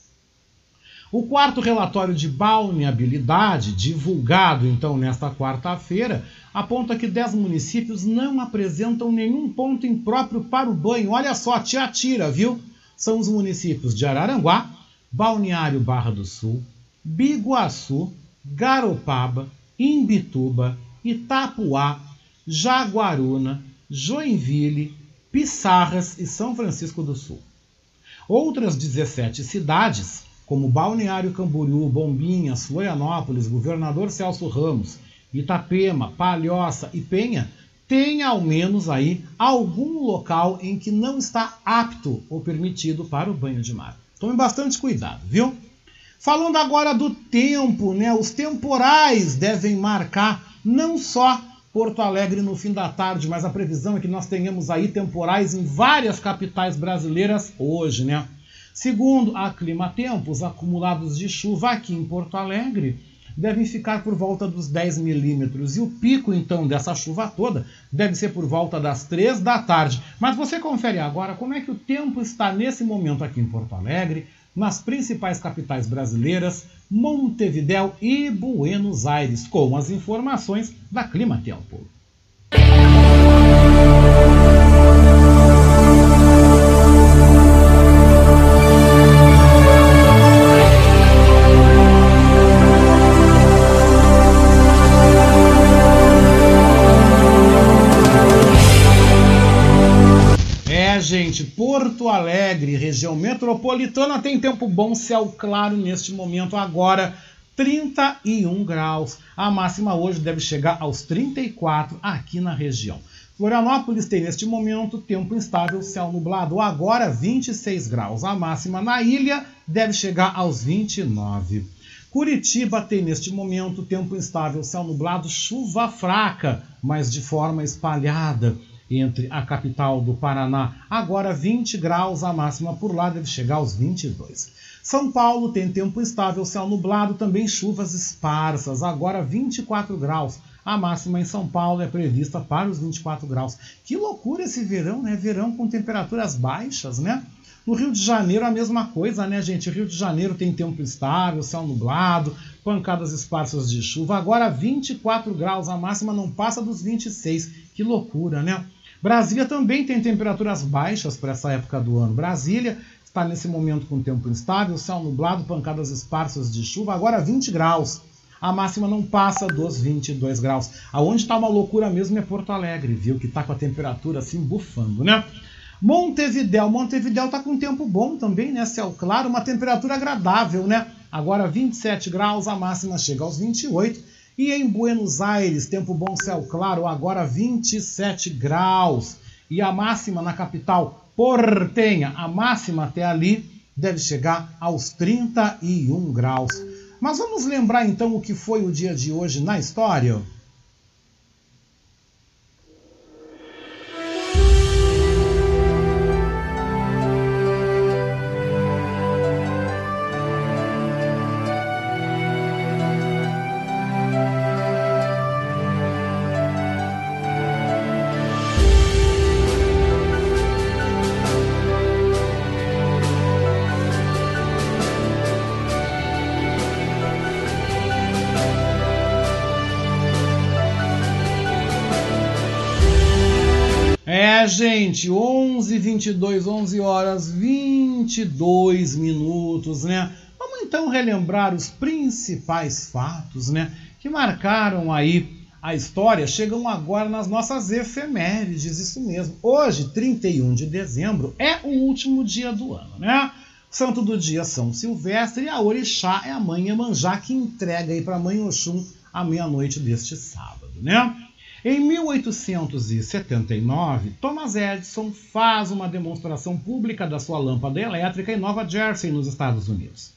O quarto relatório de balneabilidade, divulgado então nesta quarta-feira, aponta que 10 municípios não apresentam nenhum ponto impróprio para o banho. Olha só, te atira, viu? São os municípios de Araranguá, Balneário Barra do Sul, Biguaçu, Garopaba, Imbituba, Itapuá, Jaguaruna, Joinville, Pissarras e São Francisco do Sul. Outras 17 cidades, como Balneário Camboriú, Bombinhas, Florianópolis, Governador Celso Ramos, Itapema, Palhoça e Penha, têm ao menos aí algum local em que não está apto ou permitido para o banho de mar. Tome bastante cuidado, viu? Falando agora do tempo, né? Os temporais devem marcar não só Porto Alegre no fim da tarde, mas a previsão é que nós tenhamos aí temporais em várias capitais brasileiras hoje, né? Segundo a Climatempo, os acumulados de chuva aqui em Porto Alegre devem ficar por volta dos 10 milímetros. E o pico, então, dessa chuva toda deve ser por volta das 3 da tarde. Mas você confere agora como é que o tempo está nesse momento aqui em Porto Alegre, nas principais capitais brasileiras, Montevidéu e Buenos Aires, com as informações da Gente, Porto Alegre, região metropolitana, tem tempo bom, céu claro neste momento agora, 31 graus. A máxima hoje deve chegar aos 34 aqui na região. Florianópolis tem neste momento tempo instável, céu nublado, agora 26 graus. A máxima na ilha deve chegar aos 29. Curitiba tem neste momento tempo instável, céu nublado, chuva fraca, mas de forma espalhada entre a capital do Paraná. Agora 20 graus, a máxima por lá deve chegar aos 22. São Paulo tem tempo instável, céu nublado, também chuvas esparsas. Agora 24 graus. A máxima em São Paulo é prevista para os 24 graus. Que loucura esse verão, né? Verão com temperaturas baixas, né? No Rio de Janeiro a mesma coisa, né, gente? Rio de Janeiro tem tempo instável, céu nublado, pancadas esparsas de chuva. Agora 24 graus, a máxima não passa dos 26. Que loucura, né? Brasília também tem temperaturas baixas para essa época do ano. Brasília está nesse momento com tempo instável, céu nublado, pancadas esparsas de chuva, agora 20 graus. A máxima não passa dos 22 graus. Aonde está uma loucura mesmo é Porto Alegre, viu? Que está com a temperatura assim bufando, né? Montevidéu, Montevidéu está com tempo bom também, né? Céu claro, uma temperatura agradável, né? Agora 27 graus, a máxima chega aos 28. E em Buenos Aires, tempo bom, céu claro, agora 27 graus. E a máxima na capital portenha, a máxima até ali deve chegar aos 31 graus. Mas vamos lembrar então o que foi o dia de hoje na história? Gente, 11 22 11 horas 22 minutos, né? Vamos então relembrar os principais fatos, né, que marcaram aí a história. Chegam agora nas nossas efemérides, isso mesmo. Hoje, 31 de dezembro, é o último dia do ano, né? Santo do dia São Silvestre e a Orixá é a mãe Emanjá que entrega aí para a mãe Oxum à meia-noite deste sábado, né? Em 1879, Thomas Edison faz uma demonstração pública da sua lâmpada elétrica em Nova Jersey, nos Estados Unidos.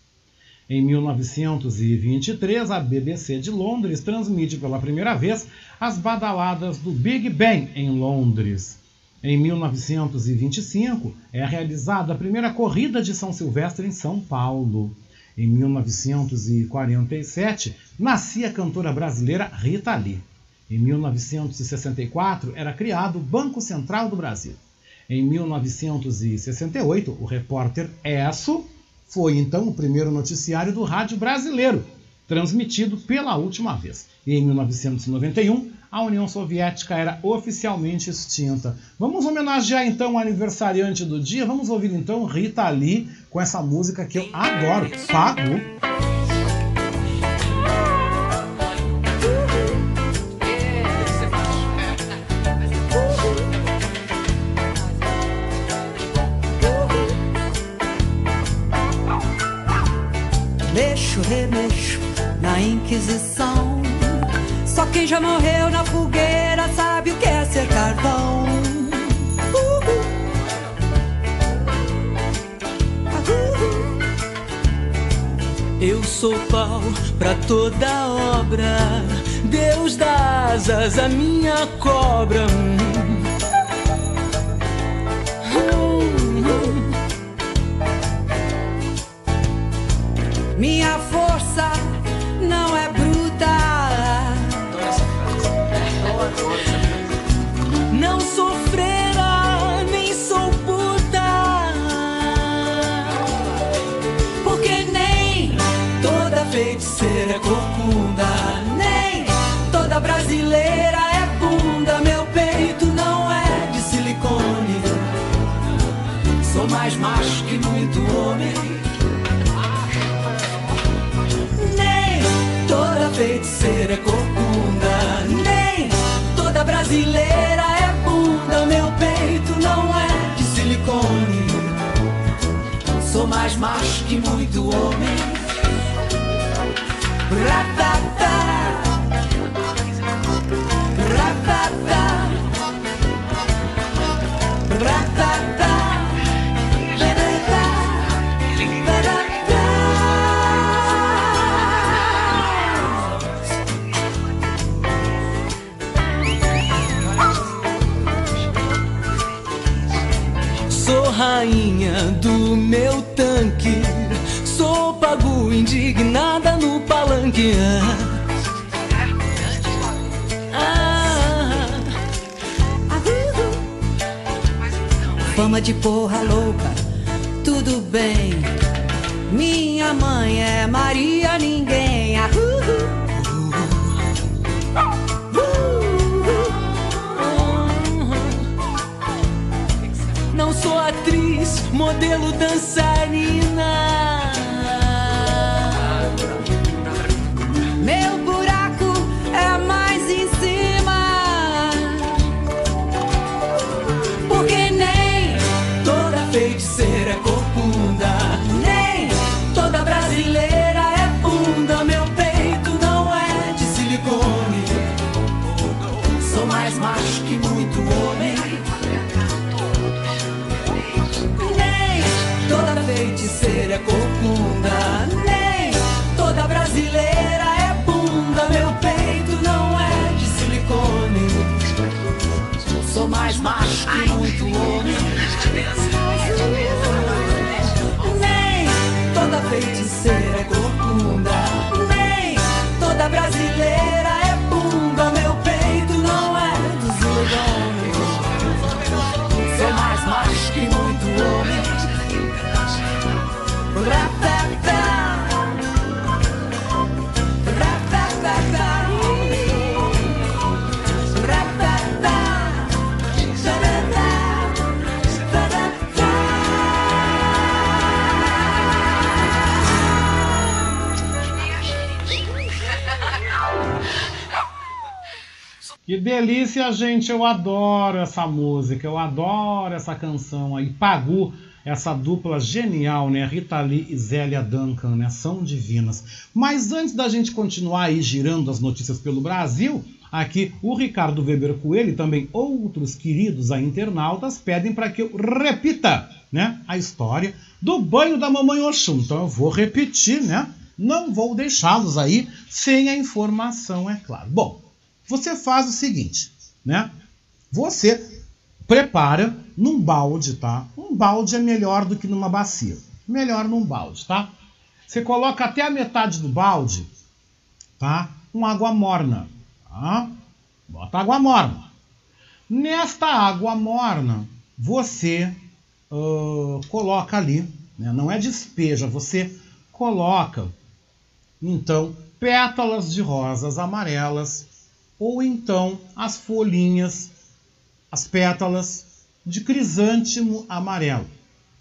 Em 1923, a BBC de Londres transmite pela primeira vez as badaladas do Big Bang em Londres. Em 1925, é realizada a primeira corrida de São Silvestre em São Paulo. Em 1947, nascia a cantora brasileira Rita Lee. Em 1964 era criado o Banco Central do Brasil. Em 1968, o repórter Esso foi então o primeiro noticiário do rádio brasileiro, transmitido pela última vez. E em 1991, a União Soviética era oficialmente extinta. Vamos homenagear então o aniversariante do dia. Vamos ouvir então Rita Lee com essa música que eu adoro, Pago. Remexo na Inquisição. Só quem já morreu na fogueira sabe o que é ser carvão. Eu sou pau pra toda obra, Deus dá asas à minha cobra. corcunda, muito homem. Ratata. Indignada no palanque. Ah, Fama de porra louca, tudo bem. Minha mãe é Maria Ninguém. Ah, uh, Não sou atriz, modelo dançarina. Que delícia, gente! Eu adoro essa música, eu adoro essa canção aí. Pagu, essa dupla genial, né? Rita Lee e Zélia Duncan, né? São divinas. Mas antes da gente continuar aí girando as notícias pelo Brasil, aqui o Ricardo Weber Coelho e também outros queridos internautas pedem para que eu repita, né? A história do banho da mamãe Oxum. Então eu vou repetir, né? Não vou deixá-los aí sem a informação, é claro. Bom, você faz o seguinte, né? Você prepara num balde, tá? Um balde é melhor do que numa bacia. Melhor num balde, tá? Você coloca até a metade do balde, tá? Com água morna, tá? Bota água morna. Nesta água morna, você ah, coloca ali, né? não é despeja, você coloca, então, pétalas de rosas amarelas ou então as folhinhas, as pétalas de crisântimo amarelo,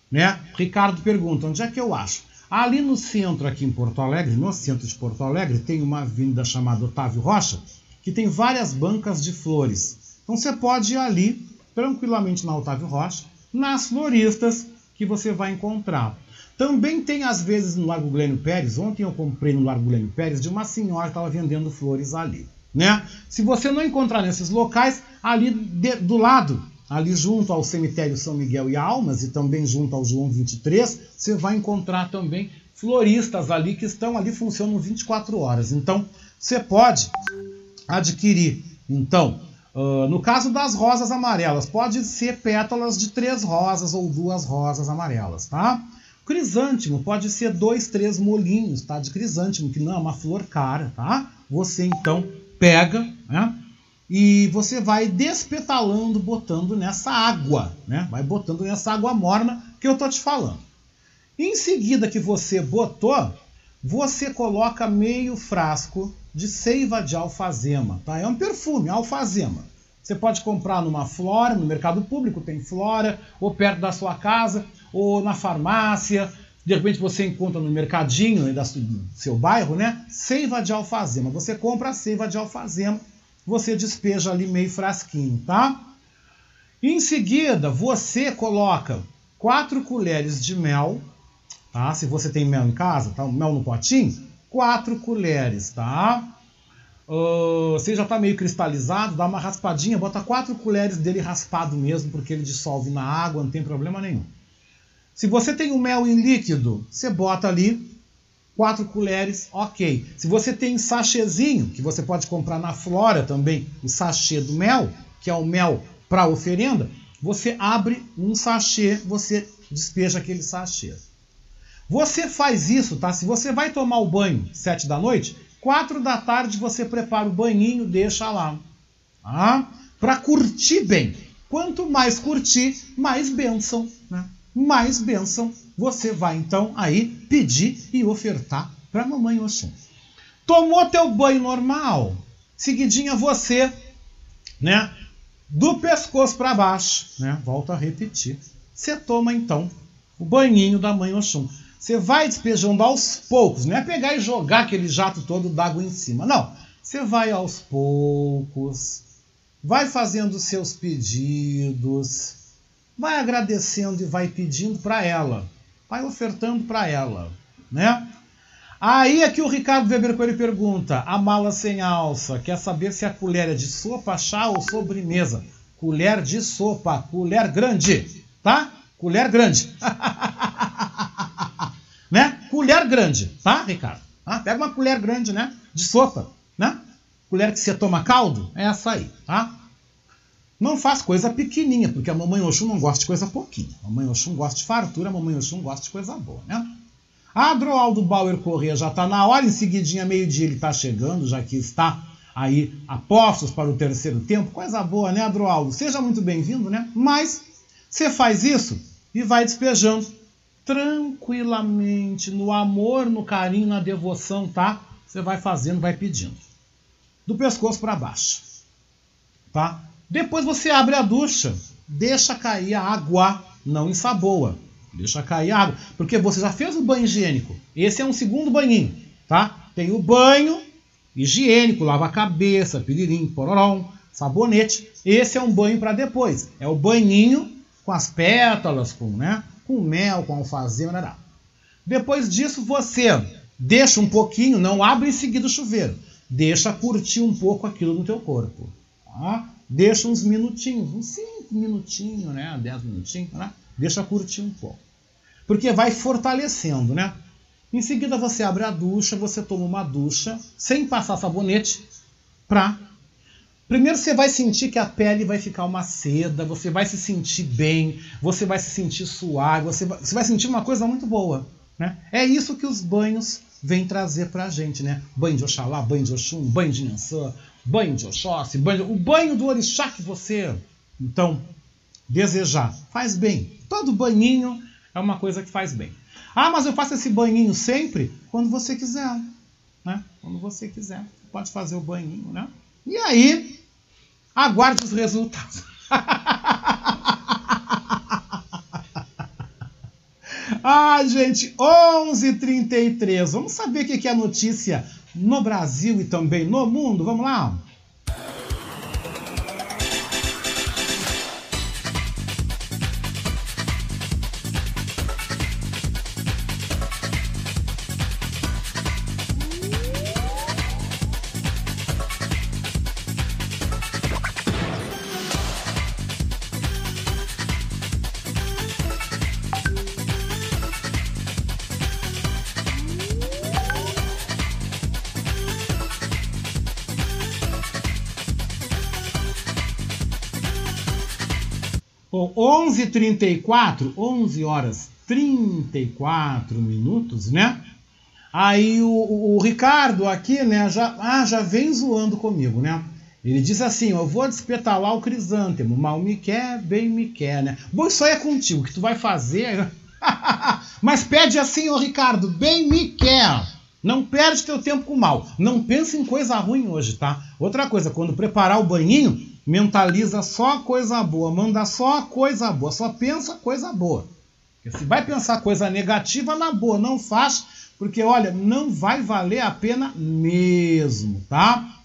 né? Ricardo pergunta, onde é que eu acho? Ali no centro, aqui em Porto Alegre, no centro de Porto Alegre, tem uma avenida chamada Otávio Rocha, que tem várias bancas de flores. Então você pode ir ali, tranquilamente na Otávio Rocha, nas floristas que você vai encontrar. Também tem, às vezes, no Largo Glênio Pérez, ontem eu comprei no Largo Glênio Pérez, de uma senhora que estava vendendo flores ali. Né? Se você não encontrar nesses locais, ali de- do lado, ali junto ao cemitério São Miguel e Almas, e também junto ao João 23, você vai encontrar também floristas ali que estão ali, funcionam 24 horas. Então, você pode adquirir. Então, ah, no caso das rosas amarelas, pode ser pétalas de três rosas ou duas rosas amarelas, tá? Crisântimo pode ser dois, três molinhos, tá? De crisântimo, que não é uma flor cara, tá? Você então pega, né? E você vai despetalando, botando nessa água, né? Vai botando nessa água morna que eu tô te falando. Em seguida que você botou, você coloca meio frasco de seiva de alfazema, tá? É um perfume, alfazema. Você pode comprar numa flora, no mercado público tem flora, ou perto da sua casa, ou na farmácia. De repente você encontra no mercadinho do seu bairro, né? Seiva de alfazema. Você compra a seiva de alfazema, você despeja ali meio frasquinho, tá? Em seguida, você coloca quatro colheres de mel, tá? Se você tem mel em casa, tá? Mel no potinho, quatro colheres, tá? Uh, você já está meio cristalizado, dá uma raspadinha, bota quatro colheres dele raspado mesmo, porque ele dissolve na água, não tem problema nenhum. Se você tem o mel em líquido, você bota ali quatro colheres, ok. Se você tem sachêzinho, que você pode comprar na Flora também, o sachê do mel, que é o mel para oferenda, você abre um sachê, você despeja aquele sachê. Você faz isso, tá? Se você vai tomar o banho sete da noite, quatro da tarde você prepara o banhinho, deixa lá, tá? Para curtir bem. Quanto mais curtir, mais bênção, né? Mais bênção você vai então aí pedir e ofertar para mamãe Oxum. Tomou teu banho normal, seguidinha você, né? Do pescoço para baixo, né? Volto a repetir. Você toma então o banhinho da mãe Oxum. Você vai despejando aos poucos, não é pegar e jogar aquele jato todo d'água em cima, não. Você vai aos poucos, vai fazendo seus pedidos, vai agradecendo e vai pedindo para ela, vai ofertando para ela, né? Aí é que o Ricardo Weber Coelho pergunta: a mala sem alça, quer saber se a colher é de sopa, chá ou sobremesa? Colher de sopa, colher grande, tá? Colher grande. né? Colher grande, tá, Ricardo? Tá? Pega uma colher grande, né? De sopa, né? Colher que você toma caldo, é essa aí, tá? Não faz coisa pequenininha, porque a mamãe Oxum não gosta de coisa pouquinha. A mamãe Oxum gosta de fartura, a mamãe Oxum gosta de coisa boa, né? Adroaldo Bauer Corrêa já está na hora, em seguidinha, meio-dia, ele está chegando, já que está aí a postos para o terceiro tempo. Coisa boa, né, Adroaldo? Seja muito bem-vindo, né? Mas você faz isso e vai despejando tranquilamente, no amor, no carinho, na devoção, tá? Você vai fazendo, vai pedindo. Do pescoço para baixo, tá? Depois você abre a ducha, deixa cair a água, não ensaboa. Deixa cair a água, porque você já fez o banho higiênico. Esse é um segundo banhinho, tá? Tem o banho higiênico, lava a cabeça, piririm, pororão, sabonete. Esse é um banho para depois. É o banhinho com as pétalas, com, né? com mel, com alfazema, né? Depois disso, você deixa um pouquinho, não abre em seguida o chuveiro. Deixa curtir um pouco aquilo no teu corpo. Tá? Deixa uns minutinhos, uns 5 minutinhos, né? 10 minutinhos, né? Deixa curtir um pouco. Porque vai fortalecendo, né? Em seguida você abre a ducha, você toma uma ducha sem passar sabonete para Primeiro você vai sentir que a pele vai ficar uma seda, você vai se sentir bem, você vai se sentir suave, você vai, você vai sentir uma coisa muito boa. Né? É isso que os banhos vêm trazer pra gente, né? Banho de Oxalá, banho de Oxum, banho de Nansã, banho de Oxóssi, banho o banho do orixá que você, então, desejar. Faz bem. Todo banhinho é uma coisa que faz bem. Ah, mas eu faço esse banhinho sempre? Quando você quiser. Né? Quando você quiser. Pode fazer o banhinho, né? E aí, Aguarde os resultados. ah, gente, 11h33. Vamos saber o que é notícia no Brasil e também no mundo? Vamos lá? 11h34, 11 horas 34 minutos, né? Aí o, o, Ricardo aqui, né, já, ah, já vem zoando comigo, né? Ele diz assim, eu vou despetalar o crisântemo, mal me quer, bem me quer, né? Bom, isso aí é contigo, que tu vai fazer... Mas pede assim, ô Ricardo, bem me quer. Não perde teu tempo com mal. Não pense em coisa ruim hoje, tá? Outra coisa, quando preparar o banhinho, mentaliza só coisa boa, manda só coisa boa, só pensa coisa boa. Porque se vai pensar coisa negativa, na boa, não faz, porque olha, não vai valer a pena mesmo, tá?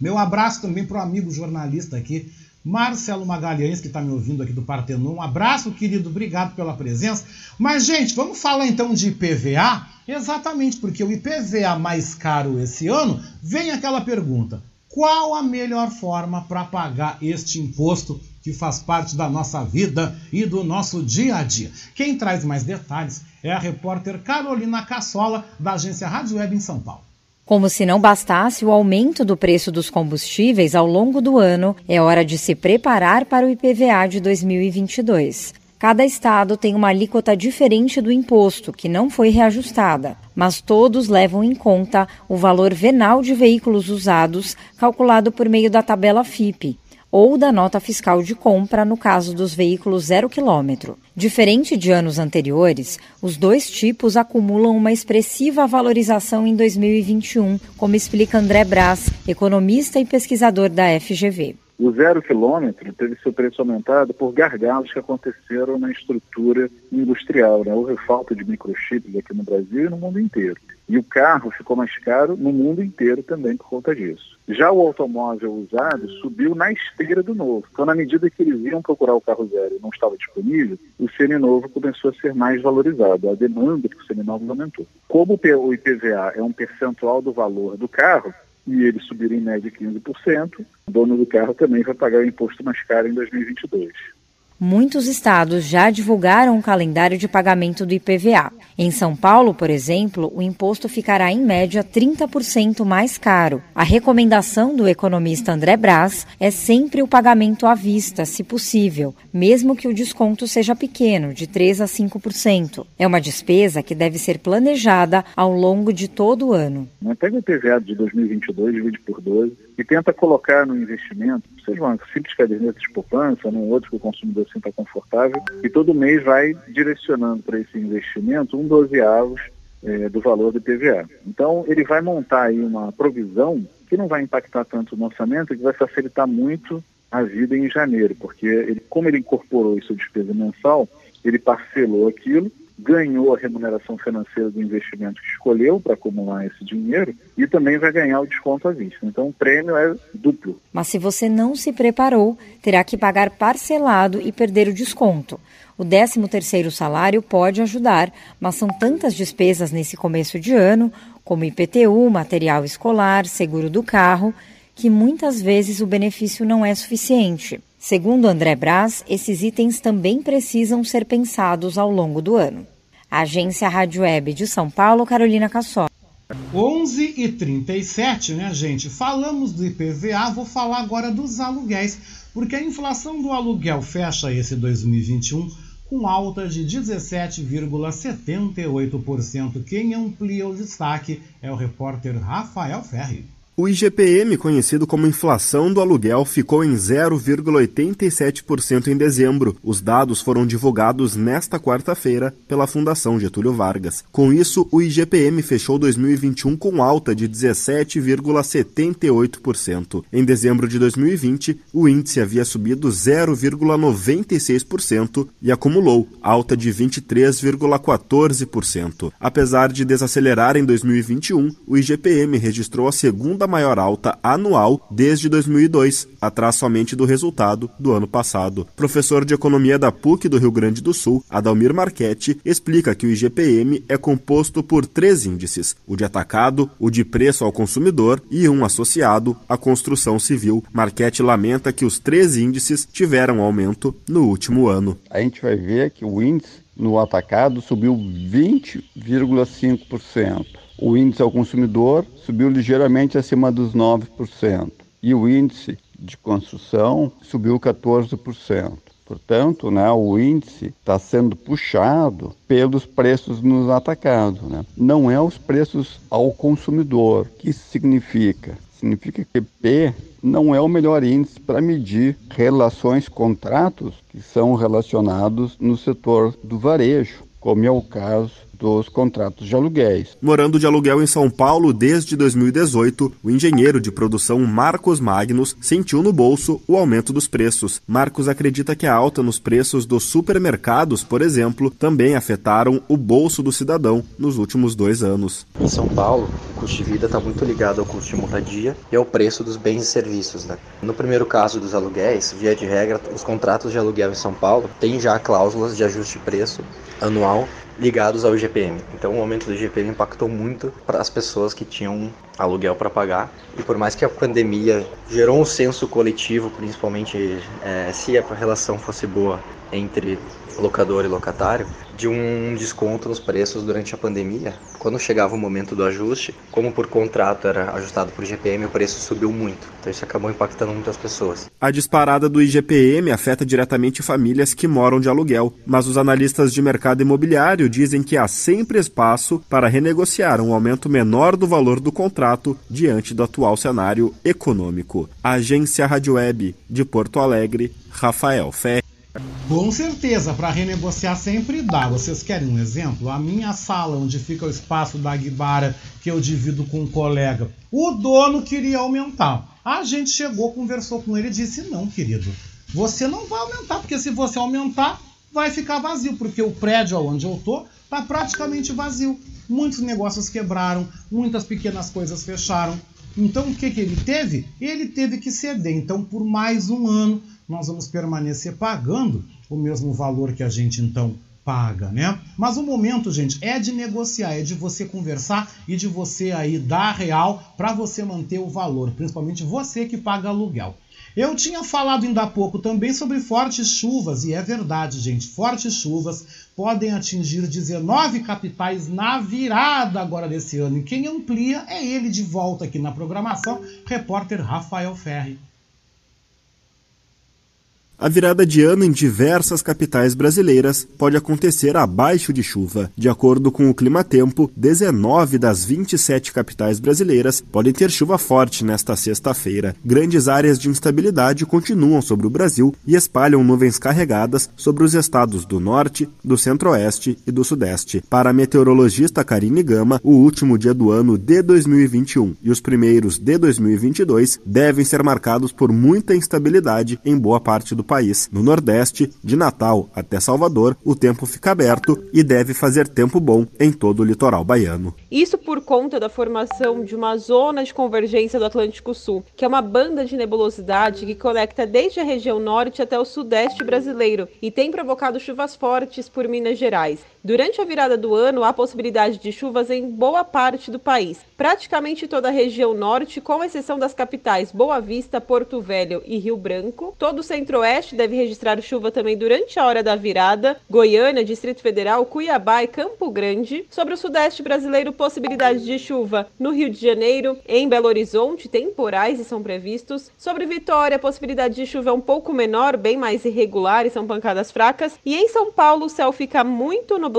Meu abraço também para o amigo jornalista aqui, Marcelo Magalhães, que está me ouvindo aqui do Partenon. Um abraço, querido, obrigado pela presença. Mas, gente, vamos falar então de IPVA? Exatamente, porque o IPVA mais caro esse ano, vem aquela pergunta: qual a melhor forma para pagar este imposto que faz parte da nossa vida e do nosso dia a dia? Quem traz mais detalhes é a repórter Carolina Cassola, da agência Rádio Web em São Paulo. Como se não bastasse o aumento do preço dos combustíveis ao longo do ano, é hora de se preparar para o IPVA de 2022. Cada estado tem uma alíquota diferente do imposto, que não foi reajustada, mas todos levam em conta o valor venal de veículos usados, calculado por meio da tabela FIP, ou da nota fiscal de compra no caso dos veículos zero quilômetro. Diferente de anos anteriores, os dois tipos acumulam uma expressiva valorização em 2021, como explica André Braz, economista e pesquisador da FGV. O zero quilômetro teve seu preço aumentado por gargalos que aconteceram na estrutura industrial. Né? Houve falta de microchips aqui no Brasil e no mundo inteiro. E o carro ficou mais caro no mundo inteiro também por conta disso. Já o automóvel usado subiu na esteira do novo. Então, na medida que eles iam procurar o carro zero e não estava disponível, o seminovo começou a ser mais valorizado. A demanda por seminovo aumentou. Como o IPVA é um percentual do valor do carro, e ele subir em média 15%, o dono do carro também vai pagar o imposto mais caro em 2022. Muitos estados já divulgaram um calendário de pagamento do IPVA. Em São Paulo, por exemplo, o imposto ficará em média 30% mais caro. A recomendação do economista André Braz é sempre o pagamento à vista, se possível, mesmo que o desconto seja pequeno, de 3 a 5%. É uma despesa que deve ser planejada ao longo de todo o ano. Pega o IPVA de 2022, divide por 12 e tenta colocar no investimento, seja uma simples caderneta de poupança, num outro que o consumidor sinta confortável, e todo mês vai direcionando para esse investimento um dozeavos é, do valor do IPVA. Então, ele vai montar aí uma provisão que não vai impactar tanto no orçamento, que vai facilitar muito a vida em janeiro, porque ele, como ele incorporou isso despesa mensal, ele parcelou aquilo ganhou a remuneração financeira do investimento que escolheu para acumular esse dinheiro e também vai ganhar o desconto à vista. Então o prêmio é duplo. Mas se você não se preparou, terá que pagar parcelado e perder o desconto. O 13º salário pode ajudar, mas são tantas despesas nesse começo de ano, como IPTU, material escolar, seguro do carro, que muitas vezes o benefício não é suficiente. Segundo André Braz, esses itens também precisam ser pensados ao longo do ano. Agência Rádio Web de São Paulo, Carolina Cassó. 11 e 37, né, gente? Falamos do IPVA, vou falar agora dos aluguéis, porque a inflação do aluguel fecha esse 2021 com alta de 17,78%. Quem amplia o destaque é o repórter Rafael Ferri. O IGPM, conhecido como inflação do aluguel, ficou em 0,87% em dezembro. Os dados foram divulgados nesta quarta-feira pela Fundação Getúlio Vargas. Com isso, o IGPM fechou 2021 com alta de 17,78%. Em dezembro de 2020, o índice havia subido 0,96% e acumulou alta de 23,14%. Apesar de desacelerar em 2021, o IGPM registrou a segunda segunda maior alta anual desde 2002, atrás somente do resultado do ano passado. Professor de Economia da PUC do Rio Grande do Sul, Adalmir Marchetti, explica que o IGPM é composto por três índices: o de atacado, o de preço ao consumidor e um associado, à construção civil. Marchetti lamenta que os três índices tiveram aumento no último ano. A gente vai ver que o índice no atacado subiu 20,5%. O índice ao consumidor subiu ligeiramente acima dos 9%. E o índice de construção subiu 14%. Portanto, né, o índice está sendo puxado pelos preços nos atacados. Né? Não é os preços ao consumidor. O que isso significa? Significa que P não é o melhor índice para medir relações, contratos que são relacionados no setor do varejo. como é o caso dos contratos de aluguéis. Morando de aluguel em São Paulo desde 2018, o engenheiro de produção Marcos Magnus sentiu no bolso o aumento dos preços. Marcos acredita que a alta nos preços dos supermercados, por exemplo, também afetaram o bolso do cidadão nos últimos dois anos. Em São Paulo, o custo de vida está muito ligado ao custo de moradia e ao preço dos bens e serviços. Né? No primeiro caso dos aluguéis, via de regra, os contratos de aluguel em São Paulo têm já cláusulas de ajuste de preço anual ligados ao IGPM. Então o aumento do IGPM impactou muito para as pessoas que tinham aluguel para pagar. E por mais que a pandemia gerou um senso coletivo, principalmente é, se a relação fosse boa entre locador e locatário, de um desconto nos preços durante a pandemia. Quando chegava o momento do ajuste, como por contrato era ajustado por IGPM, o preço subiu muito. Então isso acabou impactando muitas pessoas. A disparada do IGPM afeta diretamente famílias que moram de aluguel, mas os analistas de mercado imobiliário dizem que há sempre espaço para renegociar um aumento menor do valor do contrato diante do atual cenário econômico. Agência Rádio Web de Porto Alegre, Rafael Ferre. Com certeza, para renegociar sempre dá. Vocês querem um exemplo? A minha sala, onde fica o espaço da Guibara, que eu divido com um colega, o dono queria aumentar. A gente chegou, conversou com ele e disse: Não, querido, você não vai aumentar, porque se você aumentar, vai ficar vazio, porque o prédio onde eu tô está praticamente vazio. Muitos negócios quebraram, muitas pequenas coisas fecharam. Então o que, que ele teve? Ele teve que ceder. Então, por mais um ano, nós vamos permanecer pagando o mesmo valor que a gente então paga, né? Mas o momento, gente, é de negociar, é de você conversar e de você aí dar real para você manter o valor, principalmente você que paga aluguel. Eu tinha falado ainda há pouco também sobre fortes chuvas, e é verdade, gente. Fortes chuvas podem atingir 19 capitais na virada agora desse ano. E quem amplia é ele de volta aqui na programação, repórter Rafael Ferri. A virada de ano em diversas capitais brasileiras pode acontecer abaixo de chuva. De acordo com o Climatempo, 19 das 27 capitais brasileiras podem ter chuva forte nesta sexta-feira. Grandes áreas de instabilidade continuam sobre o Brasil e espalham nuvens carregadas sobre os estados do norte, do centro-oeste e do sudeste. Para a meteorologista Karine Gama, o último dia do ano de 2021 e os primeiros de 2022 devem ser marcados por muita instabilidade em boa parte do país. No Nordeste, de Natal até Salvador, o tempo fica aberto e deve fazer tempo bom em todo o litoral baiano. Isso por conta da formação de uma zona de convergência do Atlântico Sul, que é uma banda de nebulosidade que conecta desde a região norte até o sudeste brasileiro e tem provocado chuvas fortes por Minas Gerais. Durante a virada do ano, há possibilidade de chuvas em boa parte do país. Praticamente toda a região norte, com exceção das capitais Boa Vista, Porto Velho e Rio Branco. Todo o centro-oeste deve registrar chuva também durante a hora da virada. Goiânia, Distrito Federal, Cuiabá e Campo Grande. Sobre o sudeste brasileiro, possibilidade de chuva no Rio de Janeiro, em Belo Horizonte, temporais e são previstos. Sobre Vitória, possibilidade de chuva é um pouco menor, bem mais irregular e são pancadas fracas. E em São Paulo, o céu fica muito nublado,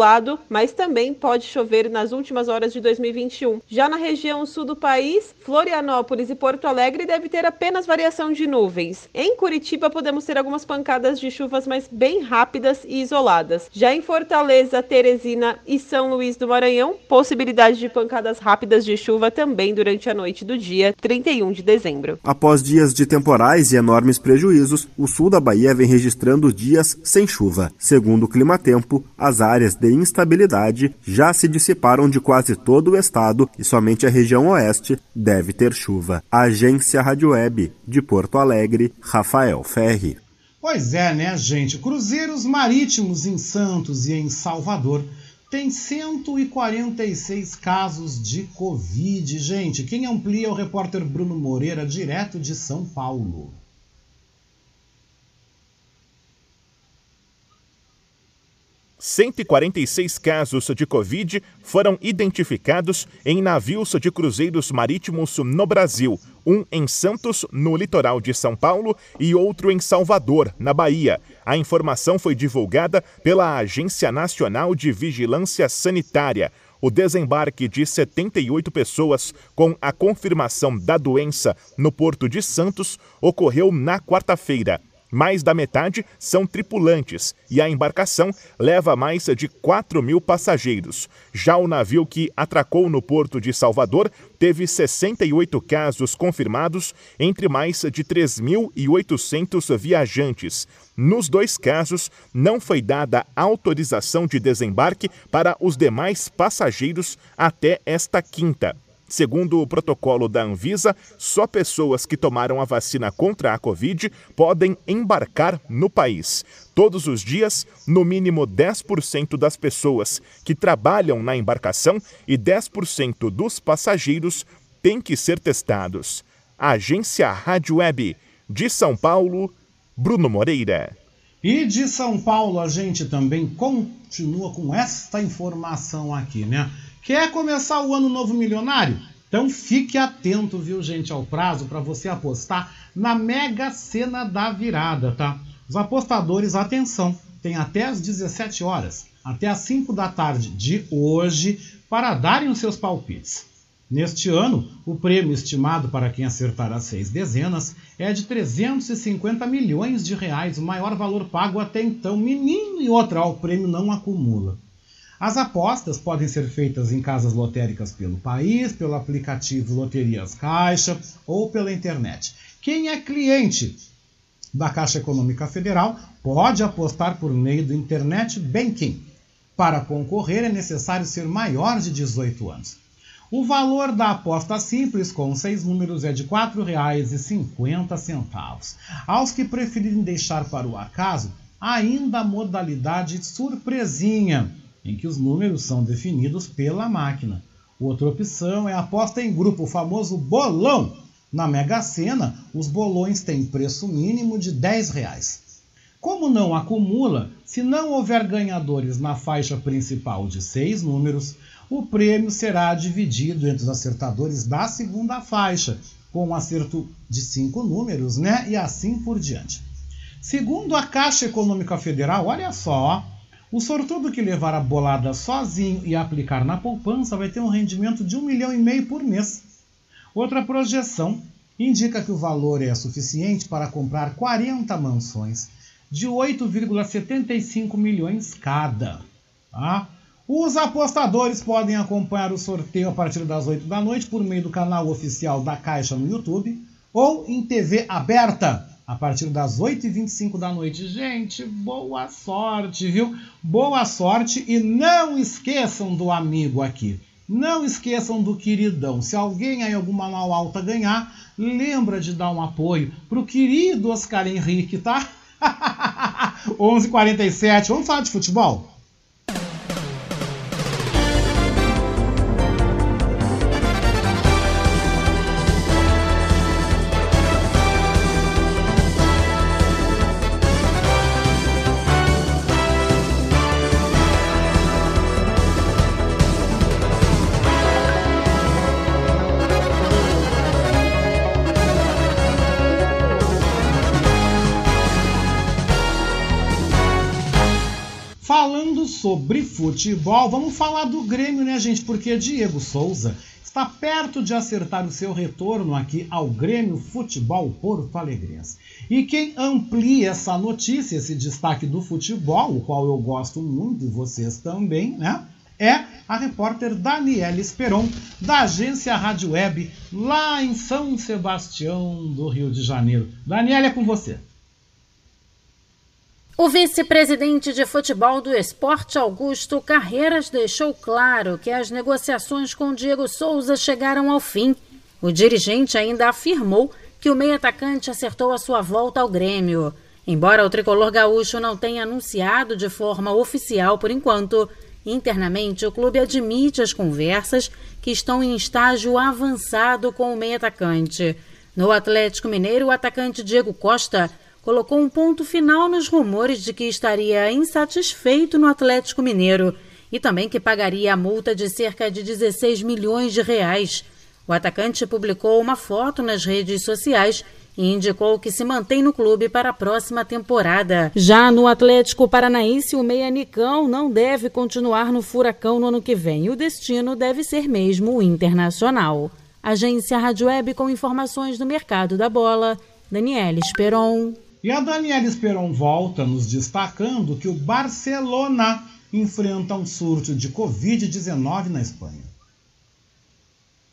mas também pode chover nas últimas horas de 2021. Já na região sul do país, Florianópolis e Porto Alegre deve ter apenas variação de nuvens. Em Curitiba, podemos ter algumas pancadas de chuvas, mas bem rápidas e isoladas. Já em Fortaleza, Teresina e São Luís do Maranhão, possibilidade de pancadas rápidas de chuva também durante a noite do dia 31 de dezembro. Após dias de temporais e enormes prejuízos, o sul da Bahia vem registrando dias sem chuva. Segundo o Climatempo, as áreas de instabilidade já se dissiparam de quase todo o estado e somente a região oeste deve ter chuva. Agência Rádio Web de Porto Alegre, Rafael Ferri. Pois é, né, gente? Cruzeiros marítimos em Santos e em Salvador tem 146 casos de Covid, gente. Quem amplia é o repórter Bruno Moreira, direto de São Paulo. Cento e quarenta e seis casos de Covid foram identificados em navios de cruzeiros marítimos no Brasil, um em Santos, no litoral de São Paulo, e outro em Salvador, na Bahia. A informação foi divulgada pela Agência Nacional de Vigilância Sanitária. O desembarque de 78 pessoas com a confirmação da doença no Porto de Santos ocorreu na quarta-feira. Mais da metade são tripulantes e a embarcação leva mais de 4 mil passageiros. Já o navio que atracou no porto de Salvador teve 68 casos confirmados entre mais de 3.800 viajantes. Nos dois casos, não foi dada autorização de desembarque para os demais passageiros até esta quinta. Segundo o protocolo da Anvisa, só pessoas que tomaram a vacina contra a Covid podem embarcar no país. Todos os dias, no mínimo 10% das pessoas que trabalham na embarcação e 10% dos passageiros têm que ser testados. Agência Rádio Web de São Paulo, Bruno Moreira. E de São Paulo a gente também continua com esta informação aqui, né? Quer começar o ano novo milionário? Então fique atento, viu, gente, ao prazo para você apostar na Mega Sena da Virada, tá? Os apostadores, atenção, tem até às 17 horas, até às 5 da tarde de hoje, para darem os seus palpites. Neste ano, o prêmio estimado para quem acertar as seis dezenas é de 350 milhões de reais, o maior valor pago até então. Menino e outra, ó, o prêmio não acumula. As apostas podem ser feitas em casas lotéricas pelo país, pelo aplicativo Loterias Caixa ou pela internet. Quem é cliente da Caixa Econômica Federal pode apostar por meio do Internet Banking. Para concorrer é necessário ser maior de 18 anos. O valor da aposta simples com seis números é de R$ 4,50. Aos que preferirem deixar para o acaso, ainda a modalidade surpresinha em que os números são definidos pela máquina. Outra opção é a aposta em grupo, o famoso bolão. Na Mega Sena, os bolões têm preço mínimo de 10 reais. Como não acumula, se não houver ganhadores na faixa principal de seis números, o prêmio será dividido entre os acertadores da segunda faixa, com um acerto de cinco números, né? E assim por diante. Segundo a Caixa Econômica Federal, olha só, o sortudo que levar a bolada sozinho e aplicar na poupança vai ter um rendimento de um milhão e meio por mês. Outra projeção indica que o valor é suficiente para comprar 40 mansões de 8,75 milhões cada. Tá? Os apostadores podem acompanhar o sorteio a partir das 8 da noite por meio do canal oficial da Caixa no YouTube ou em TV aberta a partir das 8h25 da noite. Gente, boa sorte, viu? Boa sorte e não esqueçam do amigo aqui. Não esqueçam do queridão. Se alguém aí alguma mal alta ganhar, lembra de dar um apoio pro querido Oscar Henrique, tá? 11:47. Vamos falar de futebol? Sobre futebol, vamos falar do Grêmio, né, gente? Porque Diego Souza está perto de acertar o seu retorno aqui ao Grêmio Futebol Porto Alegrense. E quem amplia essa notícia, esse destaque do futebol, o qual eu gosto muito e vocês também, né? É a repórter Daniela Esperon, da agência Rádio Web, lá em São Sebastião do Rio de Janeiro. Daniela, é com você. O vice-presidente de futebol do esporte, Augusto Carreiras, deixou claro que as negociações com Diego Souza chegaram ao fim. O dirigente ainda afirmou que o meio-atacante acertou a sua volta ao Grêmio. Embora o tricolor gaúcho não tenha anunciado de forma oficial por enquanto, internamente o clube admite as conversas que estão em estágio avançado com o meio-atacante. No Atlético Mineiro, o atacante Diego Costa colocou um ponto final nos rumores de que estaria insatisfeito no Atlético Mineiro e também que pagaria a multa de cerca de 16 milhões de reais. O atacante publicou uma foto nas redes sociais e indicou que se mantém no clube para a próxima temporada. Já no Atlético Paranaense, o meia Nicão não deve continuar no Furacão no ano que vem. O destino deve ser mesmo o Internacional. Agência Rádio Web com informações do mercado da bola. Daniela Esperon. E a Daniela Esperon volta nos destacando que o Barcelona enfrenta um surto de Covid-19 na Espanha.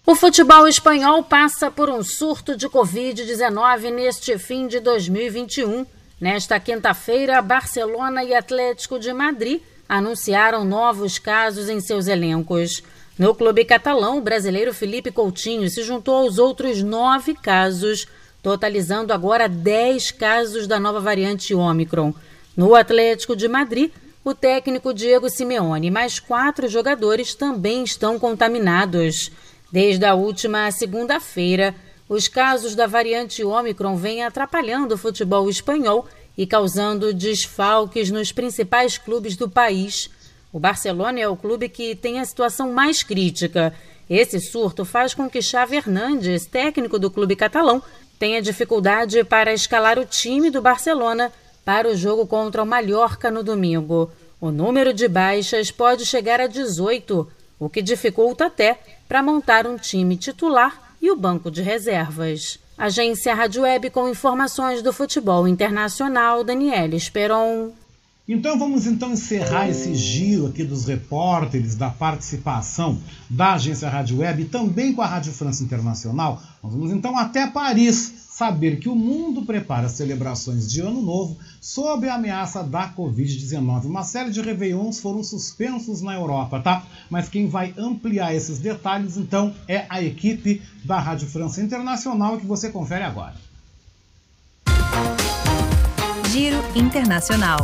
O futebol espanhol passa por um surto de Covid-19 neste fim de 2021. Nesta quinta-feira, Barcelona e Atlético de Madrid anunciaram novos casos em seus elencos. No clube catalão, o brasileiro Felipe Coutinho se juntou aos outros nove casos totalizando agora 10 casos da nova variante Ômicron. No Atlético de Madrid, o técnico Diego Simeone e mais quatro jogadores também estão contaminados. Desde a última segunda-feira, os casos da variante Ômicron vêm atrapalhando o futebol espanhol e causando desfalques nos principais clubes do país. O Barcelona é o clube que tem a situação mais crítica. Esse surto faz com que Xavi Hernandes, técnico do clube catalão, tenha dificuldade para escalar o time do Barcelona para o jogo contra o Mallorca no domingo. O número de baixas pode chegar a 18, o que dificulta até para montar um time titular e o banco de reservas. Agência Rádio Web com informações do futebol internacional, Daniela Esperon. Então vamos então encerrar esse giro aqui dos repórteres da participação da agência Rádio Web também com a Rádio França Internacional. Nós vamos então até Paris saber que o mundo prepara celebrações de Ano Novo sob a ameaça da Covid-19. Uma série de réveillons foram suspensos na Europa, tá? Mas quem vai ampliar esses detalhes então é a equipe da Rádio França Internacional que você confere agora. Giro Internacional.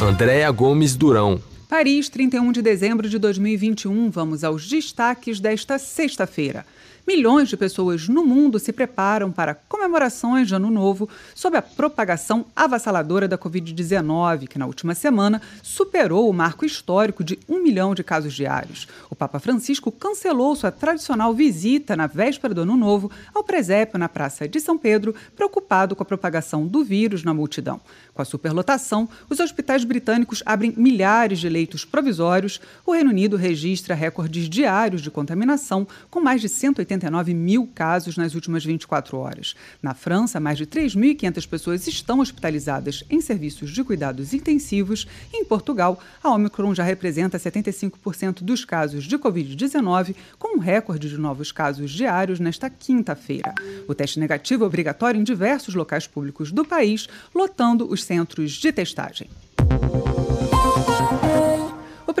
Andréa Gomes Durão. Paris, 31 de dezembro de 2021. Vamos aos destaques desta sexta-feira. Milhões de pessoas no mundo se preparam para comemorações de Ano Novo sob a propagação avassaladora da Covid-19, que na última semana superou o marco histórico de um milhão de casos diários. O Papa Francisco cancelou sua tradicional visita na véspera do Ano Novo ao presépio na Praça de São Pedro, preocupado com a propagação do vírus na multidão. Com a superlotação, os hospitais britânicos abrem milhares de leitos provisórios. O Reino Unido registra recordes diários de contaminação, com mais de 189 mil casos nas últimas 24 horas. Na França, mais de 3.500 pessoas estão hospitalizadas em serviços de cuidados intensivos. E em Portugal, a Omicron já representa 75% dos casos de Covid-19, com um recorde de novos casos diários nesta quinta-feira. O teste negativo é obrigatório em diversos locais públicos do país, lotando os centros de testagem.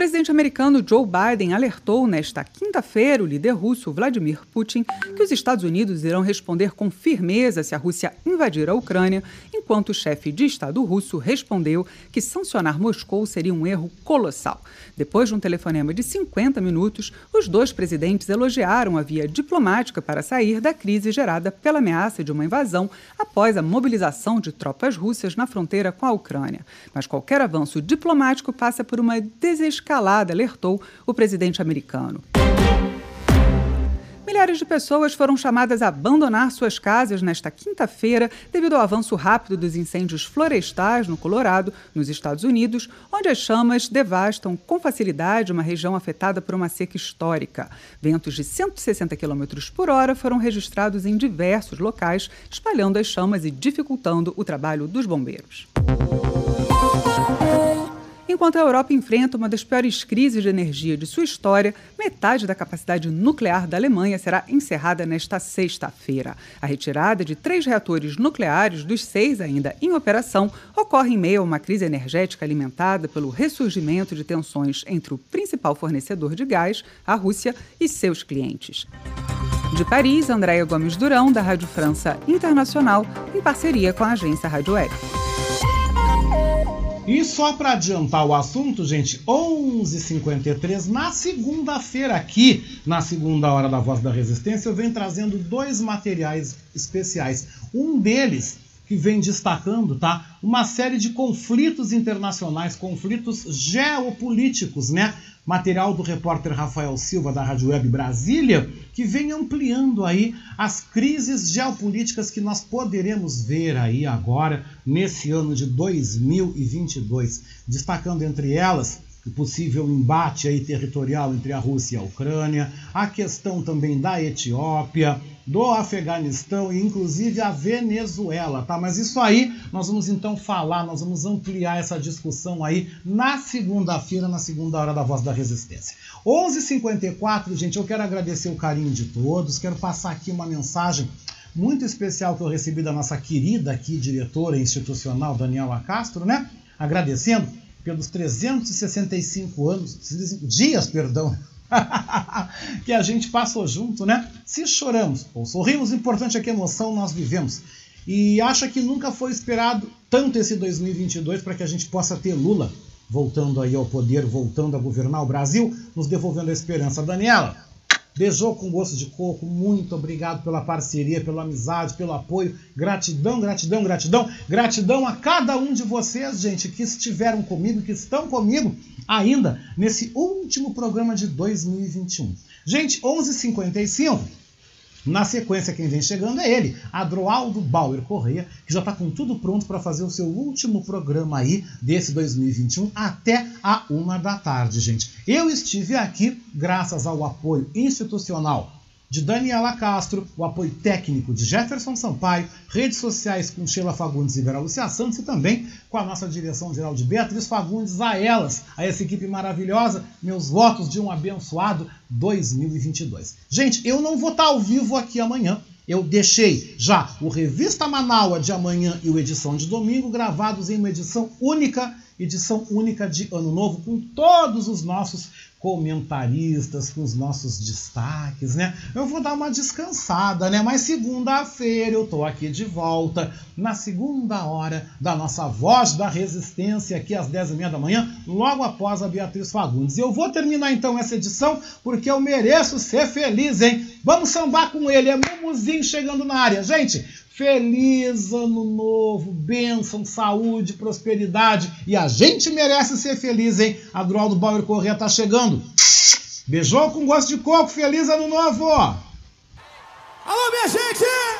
Presidente americano Joe Biden alertou nesta quinta-feira o líder russo Vladimir Putin que os Estados Unidos irão responder com firmeza se a Rússia invadir a Ucrânia, enquanto o chefe de Estado russo respondeu que sancionar Moscou seria um erro colossal. Depois de um telefonema de 50 minutos, os dois presidentes elogiaram a via diplomática para sair da crise gerada pela ameaça de uma invasão após a mobilização de tropas russas na fronteira com a Ucrânia. Mas qualquer avanço diplomático passa por uma desescalada escalada, alertou o presidente americano. Milhares de pessoas foram chamadas a abandonar suas casas nesta quinta-feira devido ao avanço rápido dos incêndios florestais no Colorado, nos Estados Unidos, onde as chamas devastam com facilidade uma região afetada por uma seca histórica. Ventos de 160 km por hora foram registrados em diversos locais, espalhando as chamas e dificultando o trabalho dos bombeiros. Enquanto a Europa enfrenta uma das piores crises de energia de sua história, metade da capacidade nuclear da Alemanha será encerrada nesta sexta-feira. A retirada de três reatores nucleares, dos seis ainda em operação, ocorre em meio a uma crise energética alimentada pelo ressurgimento de tensões entre o principal fornecedor de gás, a Rússia, e seus clientes. De Paris, Andréia Gomes Durão, da Rádio França Internacional, em parceria com a agência Rádio Web. E só para adiantar o assunto, gente, 11h53, na segunda-feira, aqui na segunda hora da Voz da Resistência, eu venho trazendo dois materiais especiais. Um deles que vem destacando, tá? Uma série de conflitos internacionais, conflitos geopolíticos, né? Material do repórter Rafael Silva da Rádio Web Brasília, que vem ampliando aí as crises geopolíticas que nós poderemos ver aí agora nesse ano de 2022, destacando entre elas o possível embate aí territorial entre a Rússia e a Ucrânia, a questão também da Etiópia, do Afeganistão e inclusive a Venezuela, tá? Mas isso aí nós vamos então falar, nós vamos ampliar essa discussão aí na segunda-feira, na segunda hora da Voz da Resistência. 11:54, gente, eu quero agradecer o carinho de todos, quero passar aqui uma mensagem muito especial que eu recebi da nossa querida aqui diretora institucional Daniela Castro, né? Agradecendo pelos 365 anos, dias, perdão, que a gente passou junto, né? Se choramos ou sorrimos, o importante é que emoção nós vivemos. E acha que nunca foi esperado tanto esse 2022 para que a gente possa ter Lula voltando aí ao poder, voltando a governar o Brasil, nos devolvendo a esperança. Daniela, Beijou com gosto de coco, muito obrigado pela parceria, pela amizade, pelo apoio. Gratidão, gratidão, gratidão. Gratidão a cada um de vocês, gente, que estiveram comigo, que estão comigo ainda nesse último programa de 2021. Gente, 11h55. Na sequência, quem vem chegando é ele, Adroaldo Bauer Correia, que já está com tudo pronto para fazer o seu último programa aí desse 2021 até a uma da tarde, gente. Eu estive aqui graças ao apoio institucional de Daniela Castro, o apoio técnico de Jefferson Sampaio, redes sociais com Sheila Fagundes e Vera Lúcia Santos e também com a nossa direção geral de Beatriz Fagundes, a elas, a essa equipe maravilhosa, meus votos de um abençoado 2022. Gente, eu não vou estar ao vivo aqui amanhã, eu deixei já o Revista Manaua de amanhã e o Edição de domingo gravados em uma edição única, edição única de Ano Novo, com todos os nossos comentaristas, com os nossos destaques, né? Eu vou dar uma descansada, né? Mas segunda-feira eu tô aqui de volta, na segunda hora da nossa Voz da Resistência, aqui às 10h30 da manhã, logo após a Beatriz Fagundes. E eu vou terminar então essa edição porque eu mereço ser feliz, hein? Vamos sambar com ele, é Mumuzinho chegando na área. Gente, Feliz ano novo, bênção, saúde, prosperidade. E a gente merece ser feliz, hein? Adroaldo Bauer Corrêa tá chegando. Beijou com gosto de coco, feliz ano novo! Alô, minha gente!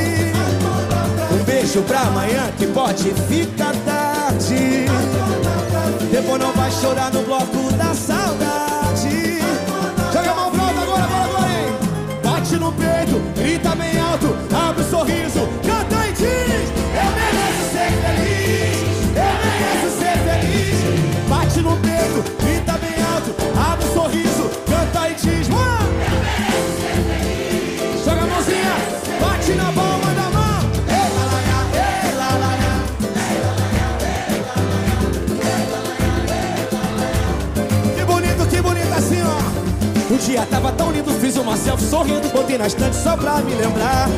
Um beijo pra amanhã que pode ficar tarde. Depois não vai chorar no bloco da saudade. Joga a mão alto agora, agora, agora, hein? Bate no peito, grita bem alto Abre o sorriso, canta e diz Eu mereço ser feliz Eu mereço ser feliz. Bate no peito, grita bem alto Abre o sorriso, canta e diz dia tava tão lindo, fiz uma selfie sorrindo, botei na estante só pra me lembrar.